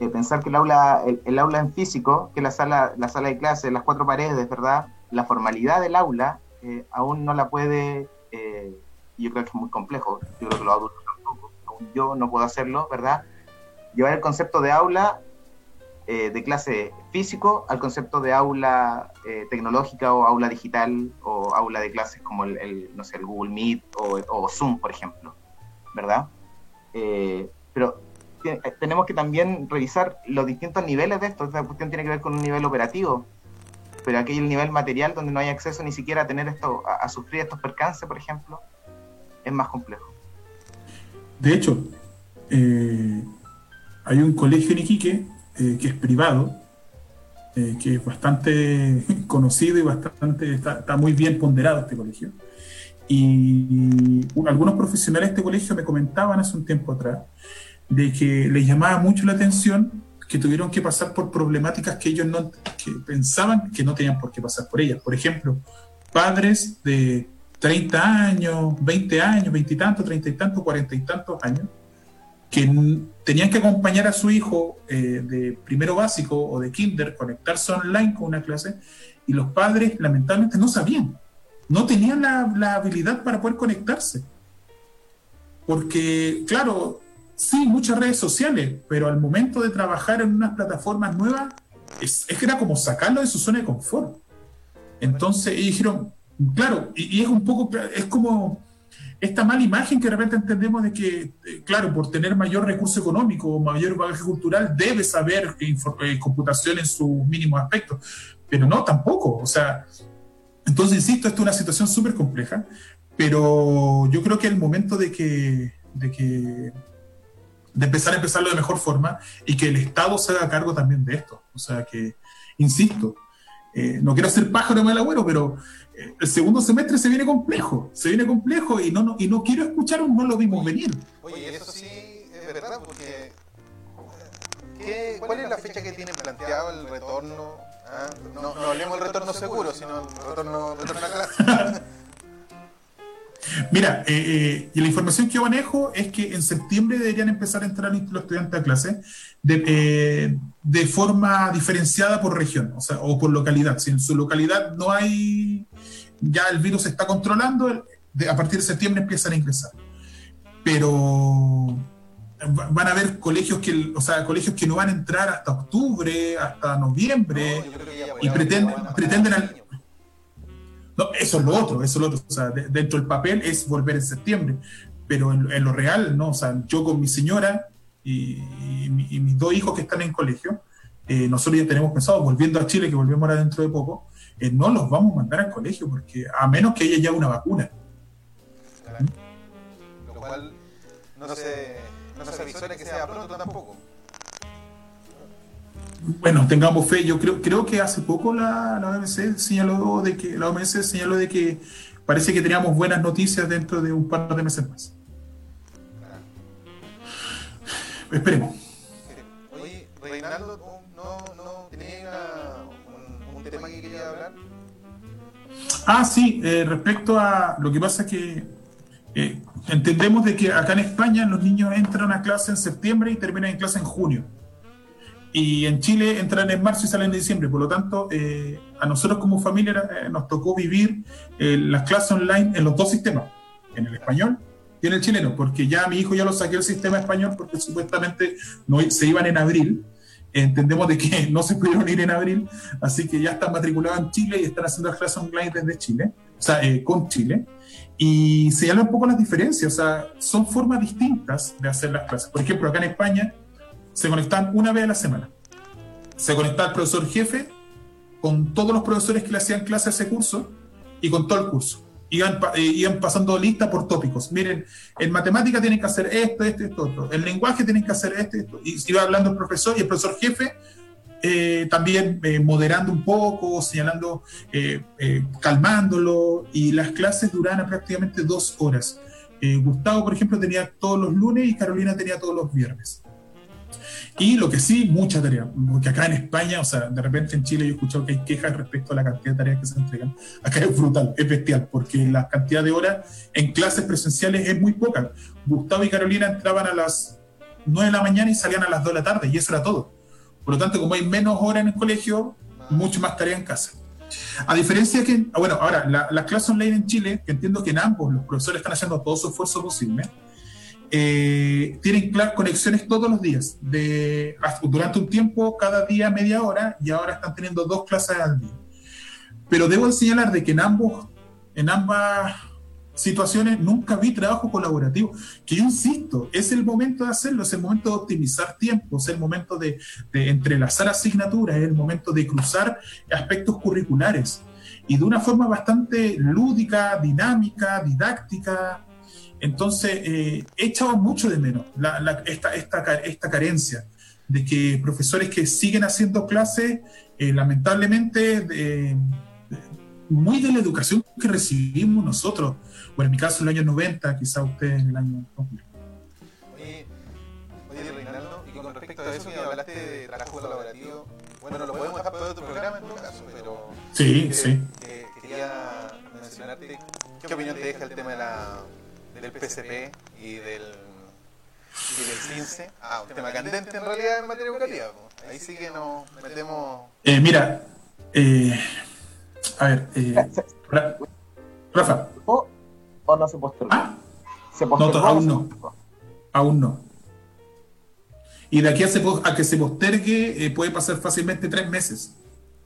C: Eh, pensar que el aula, el, aula en físico, que la sala, la sala de clase, las cuatro paredes, ¿verdad? La formalidad del aula aún no la puede, yo creo que es muy complejo, yo creo que los adultos tampoco, aún yo no puedo hacerlo, ¿verdad? Llevar el concepto de aula eh, de clase físico al concepto de aula eh, tecnológica o aula digital o aula de clases como el, no sé, el Google Meet o, Zoom, por ejemplo, ¿verdad? Eh, pero tenemos que también revisar los distintos niveles de esto. Esta cuestión tiene que ver con un nivel operativo, pero aquí hay el nivel material donde no hay acceso ni siquiera a tener esto, a, sufrir estos percances, por ejemplo, es más complejo.
B: De hecho, hay un colegio en Iquique eh, que es privado, eh, que es bastante <laughs> conocido y bastante está, muy bien ponderado este colegio. Y algunos profesionales de este colegio me comentaban hace un tiempo atrás de que les llamaba mucho la atención que tuvieron que pasar por problemáticas que ellos no que pensaban que no tenían por qué pasar por ellas. Por ejemplo, padres de 30 años, 20 años, 20 y tantos, 30 y tantos, 40 y tantos años, que tenían que acompañar a su hijo eh, de primero básico o de kinder, conectarse online con una clase, y los padres lamentablemente no sabían, no tenían la, habilidad para poder conectarse. Porque, claro, sí, muchas redes sociales, pero al momento de trabajar en unas plataformas nuevas, es, que era como sacarlo de su zona de confort. Entonces ellos dijeron, claro, y, es un poco, es como esta mala imagen que de repente entendemos de que, eh, claro, por tener mayor recurso económico o mayor bagaje cultural, debe saber eh, computación en sus mínimos aspectos. Pero no, tampoco. O sea, entonces, insisto, esto es una situación súper compleja, pero yo creo que el momento de que, de que de empezar a empezarlo de mejor forma y que el Estado se haga cargo también de esto. O sea que, insisto, eh, no quiero ser pájaro mal agüero, pero eh, el segundo semestre se viene complejo, se viene complejo y no, y no quiero escuchar un no lo vimos venir.
D: Oye, eso sí es verdad, porque ¿qué, ¿cuál es la fecha que tiene planteado el retorno? Ah, no, no hablemos del retorno seguro, sino el retorno, retorno a clase. <laughs>
B: Mira, eh, eh, la información que yo manejo es que en septiembre deberían empezar a entrar los estudiantes a clase de, eh, de forma diferenciada por región, o sea, o por localidad. Si en su localidad no hay, ya el virus se está controlando, a partir de septiembre empiezan a ingresar. Pero van a haber colegios que, o sea, colegios que no van a entrar hasta octubre, hasta noviembre, y pretenden, pretenden, eso es lo otro, eso es lo otro. O sea, dentro del papel es volver en septiembre, pero en, lo real, no. O sea, yo con mi señora y, mis dos hijos que están en colegio, eh, nosotros ya tenemos pensado, volviendo a Chile, que volvemos ahora dentro de poco, eh, no los vamos a mandar al colegio, porque a menos que haya ya una vacuna.
D: Lo cual no se, no se avisora que sea pronto tampoco
B: bueno, tengamos fe. Yo creo, creo que hace poco la, la OMS señaló de que la OMS señaló de que parece que teníamos buenas noticias dentro de un par de meses más. Esperemos.
D: Oye, Reinaldo, ¿no, no tenía un, tema que quería hablar?
B: Ah, sí, eh, respecto a lo que pasa que eh, entendemos de que acá en España los niños entran a clase en septiembre y terminan en clase en junio. Y en Chile entran en marzo y salen en diciembre. Por lo tanto, eh, a nosotros como familia eh, nos tocó vivir las clases online en los dos sistemas, en el español y en el chileno, porque ya mi hijo ya lo saqué el sistema español porque supuestamente no, se iban en abril. Entendemos de que <laughs> no se pudieron ir en abril, así que ya están matriculados en Chile y están haciendo las clases online desde Chile, o sea, con Chile. Y se llama un poco las diferencias, o sea, son formas distintas de hacer las clases. Por ejemplo, acá en España se conectaban una vez a la semana. Se conectaba el profesor jefe con todos los profesores que le hacían clase a ese curso y con todo el curso. Iban, eh, iban pasando lista por tópicos. Miren, en matemática tienen que hacer esto, esto, esto, otro. En lenguaje tienen que hacer esto, esto. Y iba hablando el profesor y el profesor jefe eh, también eh, moderando un poco, señalando, calmándolo. Y las clases duraban prácticamente dos horas. Gustavo, por ejemplo, tenía todos los lunes y Carolina tenía todos los viernes. Y lo que sí, mucha tarea, porque acá en España, o sea, de repente en Chile yo he escuchado que hay quejas respecto a la cantidad de tareas que se entregan. Acá es brutal, es bestial, porque la cantidad de horas en clases presenciales es muy poca. Gustavo y Carolina entraban a las 9 de la mañana y salían a las 2 de la tarde, y eso era todo. Por lo tanto, como hay menos horas en el colegio, mucho más tarea en casa. A diferencia que, bueno, ahora, las clases online en Chile, que entiendo que en ambos los profesores están haciendo todo su esfuerzo posible, eh, tienen conexiones todos los días, de, durante un tiempo, cada día media hora, y ahora están teniendo dos clases al día. Pero debo señalar de que en, ambos, en ambas situaciones nunca vi trabajo colaborativo, que yo insisto, es el momento de hacerlo, es el momento de optimizar tiempo, es el momento de, de entrelazar asignaturas, es el momento de cruzar aspectos curriculares y de una forma bastante lúdica, dinámica, didáctica, entonces, eh, he echado mucho de menos esta, esta, carencia de que profesores que siguen haciendo clases, eh, lamentablemente, muy de la educación que recibimos nosotros, bueno, en mi caso en el año 90, quizá usted en el año 2000.
D: Oye, oye Reinaldo, y con respecto a eso que hablaste de trabajo colaborativo, bueno, no lo podemos dejar para otro programa en todo caso, pero...
B: Sí, sí.
D: quería mencionarte, ¿qué opinión te deja el tema de la del PCP y del, y del CINCE. Ah, un tema candente en realidad en materia educativa. Ahí sí que nos metemos.
B: Eh, mira, eh, a ver, eh, Rafa.
C: ¿O, no se postergó? ¿Ah?
B: ¿Se postergó no, aún no. Aún no. Y de aquí a, a que se postergue eh, puede pasar fácilmente tres meses.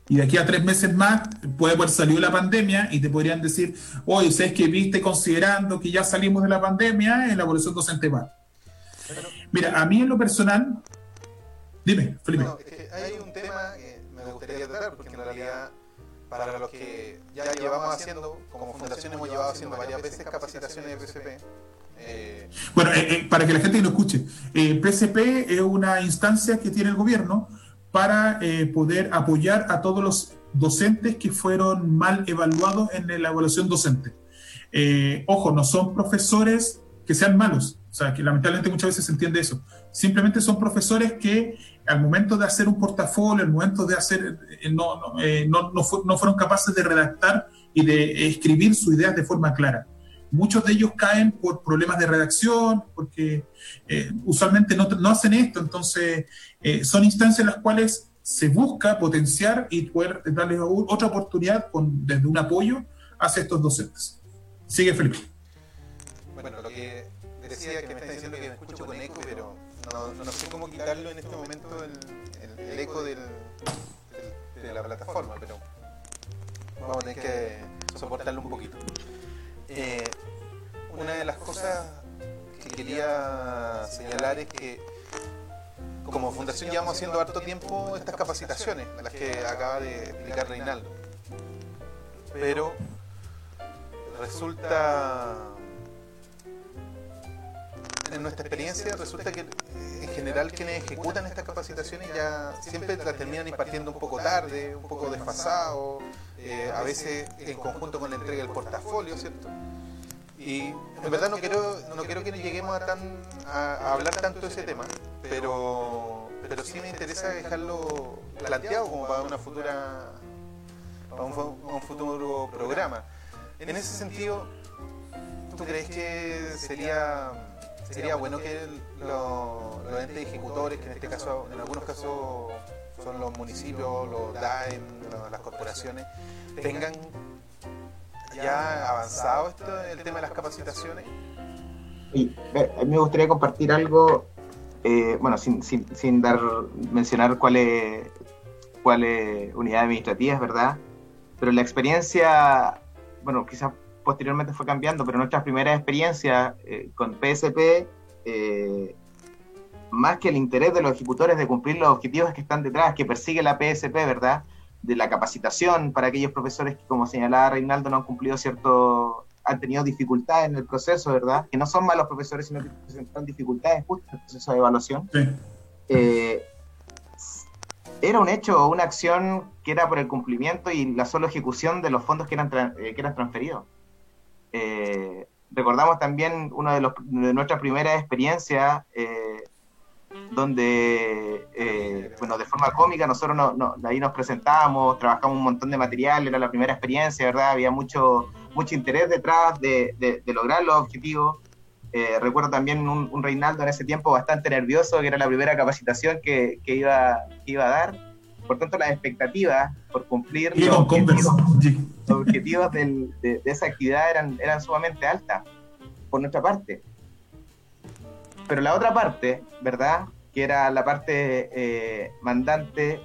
B: Y de aquí a tres meses más puede haber salido la pandemia y te podrían decir, oye, ¿sabes que viste considerando que ya salimos de la pandemia? En la evolución docente va. Mira, a mí en lo personal, dime, Felipe.
A: hay un tema que me gustaría tratar, porque en realidad, para los que ya llevamos haciendo, como fundación hemos llevado haciendo varias veces capacitaciones de PSP.
B: Eh, bueno, eh, eh, para que la gente lo escuche, PSP es una instancia que tiene el gobierno para eh, poder apoyar a todos los docentes que fueron mal evaluados en la evaluación docente. Eh, ojo, no son profesores que sean malos, o sea, que lamentablemente muchas veces se entiende eso. Simplemente son profesores que al momento de hacer un portafolio, al momento de hacer, eh, no, no, no fueron capaces de redactar y de escribir sus ideas de forma clara. Muchos de ellos caen por problemas de redacción, porque eh, usualmente no, no, hacen esto, entonces eh, son instancias en las cuales se busca potenciar y poder darles otra oportunidad con, desde un apoyo hacia estos docentes. Sigue Felipe.
A: Bueno, lo que decía que me está diciendo que me escucho con eco, pero no, sé cómo quitarlo en este momento el, eco del, de la plataforma, pero vamos a tener que soportarlo un poquito. Eh, una de las cosas que quería señalar es que como fundación llevamos haciendo harto tiempo estas capacitaciones, las que acaba de explicar Reinaldo. Pero resulta, en nuestra experiencia, resulta que en general quienes ejecutan estas capacitaciones ya siempre las terminan impartiendo un poco tarde, un poco desfasado, eh, a veces en conjunto con la entrega del portafolio, ¿cierto? Y en verdad no quiero, no quiero que lleguemos a, tan, a, hablar tanto de ese tema, pero, pero sí me interesa dejarlo planteado como para una futura para un, futuro programa. En ese sentido, ¿tú crees que sería sería bueno que los, los entes ejecutores, que en este caso, en algunos casos son los municipios, los DAEM, las corporaciones, tengan ya avanzado esto, el tema de las capacitaciones?
C: Y, a mí me gustaría compartir algo, eh, bueno, sin, sin, sin, dar, mencionar cuáles cuáles unidades administrativas, ¿verdad? Pero la experiencia, bueno, quizás posteriormente fue cambiando, pero nuestras primeras experiencias eh, con PSP, eh, más que el interés de los ejecutores de cumplir los objetivos que están detrás, que persigue la PSP, ¿verdad? de la capacitación para aquellos profesores que, como señalaba Reinaldo, no han cumplido cierto, han tenido dificultades en el proceso, ¿verdad? Que no son malos profesores, sino que presentan dificultades justo en el proceso de evaluación. Eh, era un hecho, una acción que era por el cumplimiento y la sola ejecución de los fondos que eran, eh, que eran transferidos. Eh, recordamos también una de, los, de nuestras primeras experiencias donde, eh, bueno, de forma cómica nosotros no, ahí nos presentábamos, trabajamos un montón de material, era la primera experiencia, ¿verdad? Había mucho, mucho interés detrás de, de, lograr los objetivos. Eh, recuerdo también un, Reinaldo en ese tiempo bastante nervioso, que era la primera capacitación que, que iba, que iba a dar. Por tanto, las expectativas por cumplir los objetivos, los objetivos de, de, esa actividad eran, eran sumamente altas por nuestra parte. Pero la otra parte, ¿verdad? Que era la parte eh, mandante,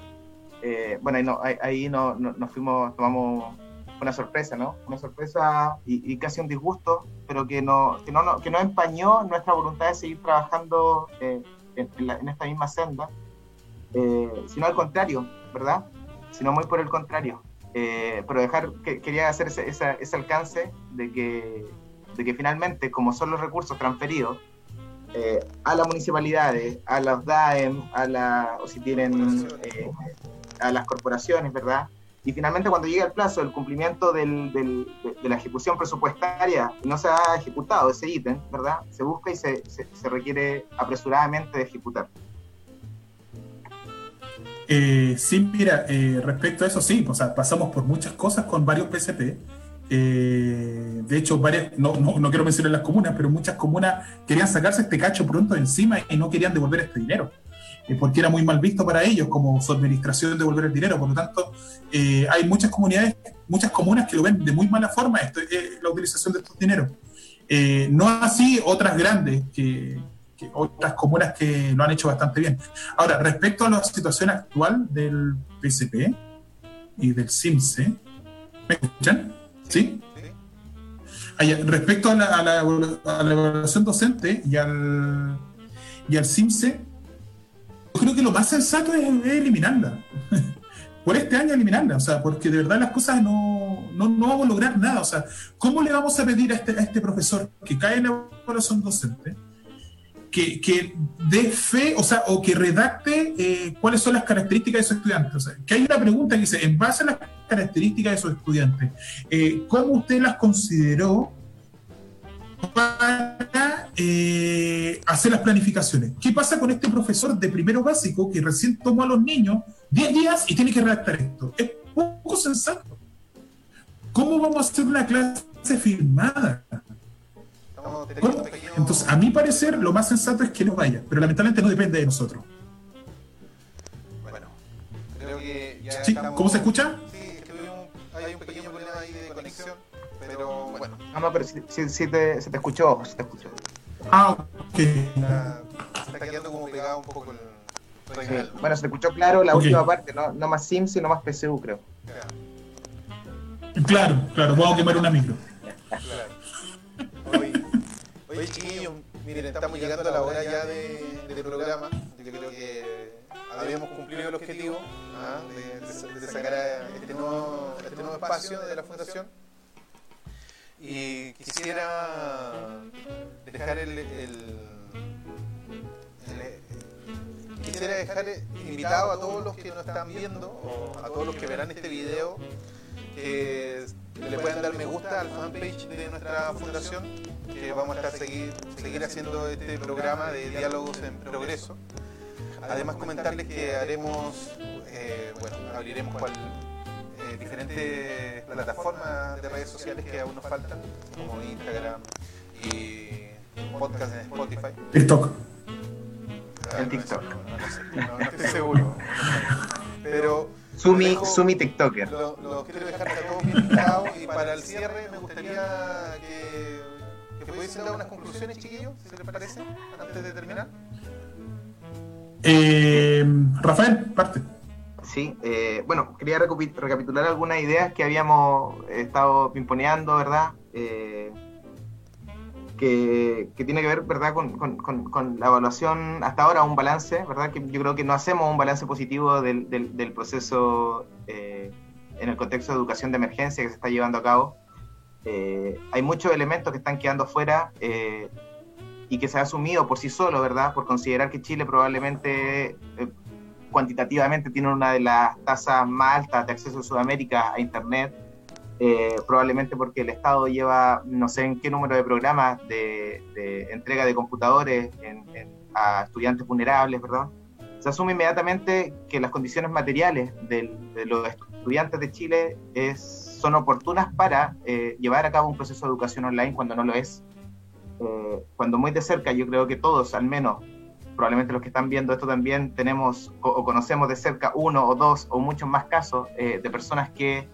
C: eh, bueno, ahí, no, ahí, no, nos fuimos, tomamos una sorpresa, ¿no? Una sorpresa y, casi un disgusto, pero que no, que no, que no empañó nuestra voluntad de seguir trabajando eh, en, esta misma senda, sino al contrario, ¿verdad? Sino muy por el contrario. pero dejar, que, quería hacer ese, ese alcance de que, de que finalmente, como son los recursos transferidos, eh, a las municipalidades, a los DAEM, a la, o si tienen eh, a las corporaciones, ¿verdad? Y finalmente cuando llega el plazo del cumplimiento del, de, la ejecución presupuestaria no se ha ejecutado ese ítem, ¿verdad? Se busca y se, se, requiere apresuradamente de ejecutar.
B: Eh, sí, mira, respecto a eso, sí, o sea, pasamos por muchas cosas con varios PCP eh, de hecho, varias, no, no, quiero mencionar las comunas, pero muchas comunas querían sacarse este cacho pronto encima y no querían devolver este dinero, eh, porque era muy mal visto para ellos como su administración devolver el dinero. Por lo tanto, eh, hay muchas comunidades, muchas comunas que lo ven de muy mala forma esto, la utilización de estos dineros. no así otras grandes, que, otras comunas que lo han hecho bastante bien. Ahora, respecto a la situación actual del PCP, y del CIMSE. ¿Me escuchan? ¿Sí? respecto a la, evaluación docente y al, y al CIMSE, yo creo que lo más sensato es, eliminarla. <laughs> Por este año eliminarla, o sea, porque de verdad las cosas no, no, no, vamos a lograr nada. O sea, ¿cómo le vamos a pedir a este, a este profesor que cae en la evaluación docente? Que, que dé fe, o sea, o que redacte eh, cuáles son las características de esos estudiantes. O sea, que hay una pregunta que dice, en base a las características de esos estudiantes, eh, ¿cómo usted las consideró para eh, hacer las planificaciones? ¿Qué pasa con este profesor de primero básico que recién tomó a los niños 10 días y tiene que redactar esto? Es poco sensato. ¿Cómo vamos a hacer una clase firmada? Entonces, a mi parecer, lo más sensato es que no vaya, pero lamentablemente no depende de nosotros.
A: Bueno, creo que ya.
B: ¿Sí? ¿Cómo se escucha?
A: Sí, es que hay un pequeño problema ahí de conexión, pero bueno.
C: No, no, pero sí, sí, te, se te escuchó, se te escuchó.
B: Ah, ok.
A: Está, se está quedando como pegado un poco el.
C: Sí. Bueno, se te escuchó claro la última parte, no, no más Sims y no más PCU, creo.
B: Claro, claro, vamos a quemar una micro.
A: Claro. Oye, chiquillos, miren, estamos llegando a la hora ya de, del programa. Yo creo que habíamos cumplido el objetivo ¿ah? de, sacar este nuevo, este nuevo espacio de la Fundación. Y quisiera dejar el, quisiera dejar invitado a todos los que nos están viendo o a todos los que verán este video que le puedan dar me gusta al fanpage de nuestra fundación que vamos a estar seguir, seguir haciendo este programa de diálogos en progreso. Además comentarles que haremos, eh, bueno, abriremos cual, eh, diferentes plataformas de redes sociales que aún nos faltan, como Instagram y podcast en Spotify.
B: TikTok.
C: En TikTok.
A: No, estoy seguro. <laughs> Pero
C: Sumi, Sumi TikToker.
A: Lo, quiero dejar a todos bien y para el cierre me gustaría que pudiesen dar unas conclusiones, chiquillos, si les parece, antes de terminar.
B: Eh, Rafael, parte.
C: Sí, eh, bueno, quería recapitular algunas ideas que habíamos estado pimponeando, ¿verdad? Eh, que, que, tiene que ver, ¿verdad?, con, con, con, la evaluación, hasta ahora un balance, ¿verdad? Que yo creo que no hacemos un balance positivo del, del, del proceso eh, en el contexto de educación de emergencia que se está llevando a cabo. Eh, hay muchos elementos que están quedando fuera eh, y que se ha asumido por sí solo, ¿verdad? Por considerar que Chile probablemente eh, cuantitativamente tiene una de las tasas más altas de acceso a Sudamérica a Internet, probablemente porque el Estado lleva no sé en qué número de programas de, entrega de computadores a estudiantes vulnerables, ¿verdad? Se asume inmediatamente que las condiciones materiales de los estudiantes de Chile es son oportunas para eh, llevar a cabo un proceso de educación online cuando no lo es. Eh, cuando muy de cerca, yo creo que todos, al menos, probablemente los que están viendo esto también, tenemos o, conocemos de cerca uno o dos o muchos más casos eh, de personas que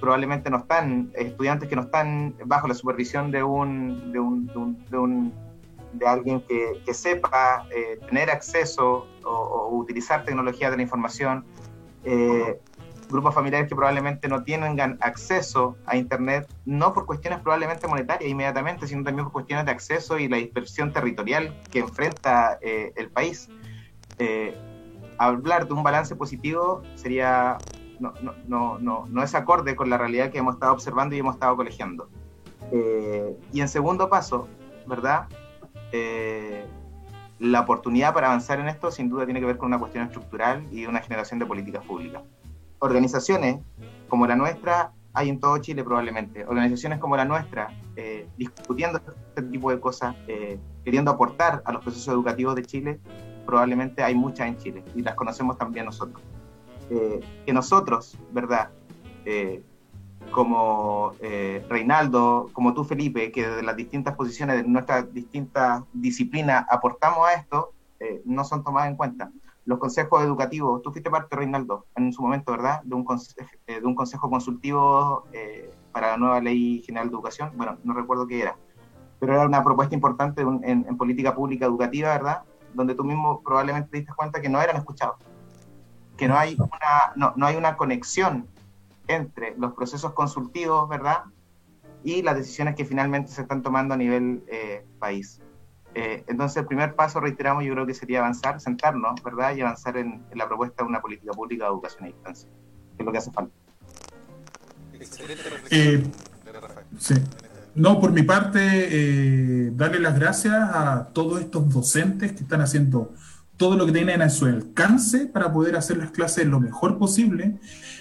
C: probablemente no están, estudiantes que no están bajo la supervisión de un, de un, de, un, de, alguien que, sepa tener acceso o, utilizar tecnología de la información grupos familiares que probablemente no tienen acceso a Internet, no por cuestiones probablemente monetarias inmediatamente, sino también por cuestiones de acceso y la dispersión territorial que enfrenta eh, el país. Eh, hablar de un balance positivo sería no, no, no, no, es acorde con la realidad que hemos estado observando y hemos estado colegiando. Eh, y en segundo paso, ¿verdad? la oportunidad para avanzar en esto sin duda tiene que ver con una cuestión estructural y una generación de políticas públicas organizaciones como la nuestra hay en todo Chile probablemente. Organizaciones como la nuestra, eh, discutiendo este tipo de cosas, eh, queriendo aportar a los procesos educativos de Chile, probablemente hay muchas en Chile y las conocemos también nosotros. Eh, que nosotros, ¿verdad? como Reinaldo, como tú Felipe, que desde las distintas posiciones de nuestras distintas disciplinas aportamos a esto, no son tomadas en cuenta los consejos educativos, tú fuiste parte, Reinaldo, en su momento, ¿verdad?, de un, eh, consejo consultivo eh, para la nueva ley general de educación, bueno, no recuerdo qué era, pero era una propuesta importante en, política pública educativa, ¿verdad?, donde tú mismo probablemente te diste cuenta que no eran escuchados. Que no hay una, no, no hay una conexión entre los procesos consultivos, ¿verdad? Y las decisiones que finalmente se están tomando a nivel eh, país. Eh, entonces, el primer paso, reiteramos, yo creo que sería avanzar, sentarnos, ¿verdad? Y avanzar en, la propuesta de una política pública de educación a distancia, que es lo que hace falta.
B: Eh, sí. No, por mi parte, eh, darle las gracias a todos estos docentes que están haciendo todo lo que tienen a su alcance para poder hacer las clases lo mejor posible.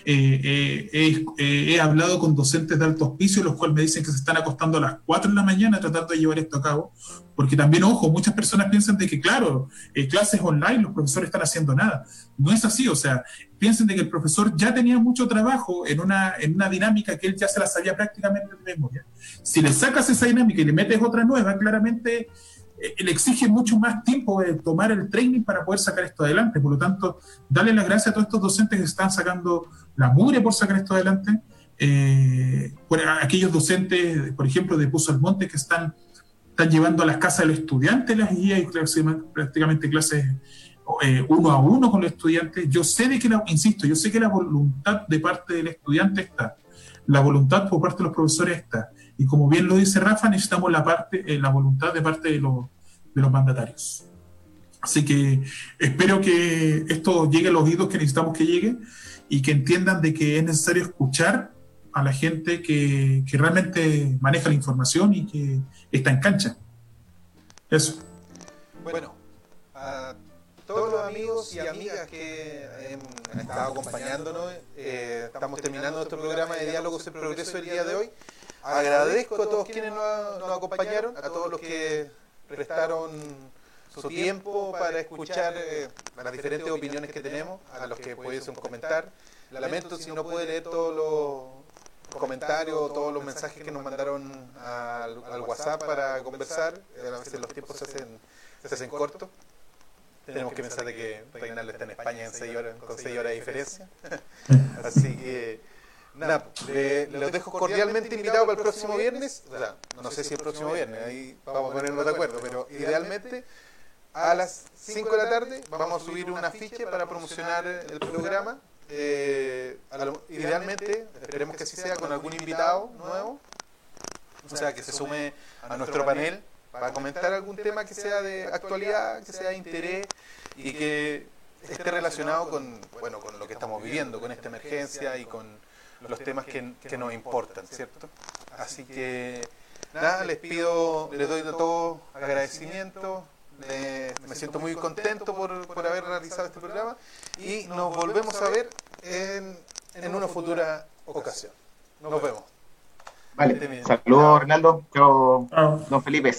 B: Eh, eh, he hablado con docentes de alto hospicio, los cuales me dicen que se están acostando a las 4 de la mañana tratando de llevar esto a cabo, porque también, ojo, muchas personas piensan de que, claro, clases online, los profesores están haciendo nada. No es así, o sea, piensen de que el profesor ya tenía mucho trabajo en una, en una dinámica que él ya se la sabía prácticamente de memoria. Si le sacas esa dinámica y le metes otra nueva, claramente eh, le exige mucho más tiempo de tomar el training para poder sacar esto adelante. Por lo tanto, darle las gracias a todos estos docentes que están sacando la mugre por sacar esto adelante. Eh, aquellos docentes, por ejemplo, de Puso Monte que están, están llevando a las casas de los estudiantes las guías y prácticamente clases eh, uno a uno con los estudiantes. Yo sé de que, la, insisto, yo sé que la voluntad de parte del estudiante está, la voluntad por parte de los profesores está. Y como bien lo dice Rafa, necesitamos la, parte, eh, la voluntad de parte de los, de los mandatarios. Así que espero que esto llegue a los oídos que necesitamos que llegue y que entiendan de que es necesario escuchar a la gente que, que realmente maneja la información y que está en cancha. Eso.
A: Bueno, a todos los amigos y amigas que han estado acompañándonos, eh, estamos terminando nuestro programa de diálogos en progreso el día de hoy. Agradezco a todos quienes nos, acompañaron, a todos los que prestaron su tiempo para escuchar eh, las diferentes opiniones que tenemos, a los que pudiesen comentar. Lamento si no pude leer todos los comentarios, todos los mensajes que nos mandaron al, WhatsApp para conversar. Eh, a veces los tiempos se hacen, se hacen cortos. Tenemos que pensar de que Reinaldo está en España en seis horas, con 6 horas de diferencia. <laughs> Así que Nada, los dejo cordialmente invitados para el próximo viernes. O sea, no sé si el próximo viernes, ahí vamos a ponernos de acuerdo, pero idealmente a las 5 de la tarde vamos a subir un afiche para promocionar el programa. Eh, idealmente, esperemos que así sea con algún invitado nuevo, o sea, que se sume a nuestro panel para comentar algún tema que sea de actualidad, que sea de interés y que esté relacionado con, bueno, con lo que estamos viviendo, con esta emergencia y con los temas que, que nos importan, ¿cierto? Así que nada, les pido, les doy de todo agradecimiento, me siento muy contento por, por, haber realizado este programa y nos volvemos a ver en, en una futura ocasión. Nos vemos.
C: Vale, saludos Ronaldo, chao, don Felipe.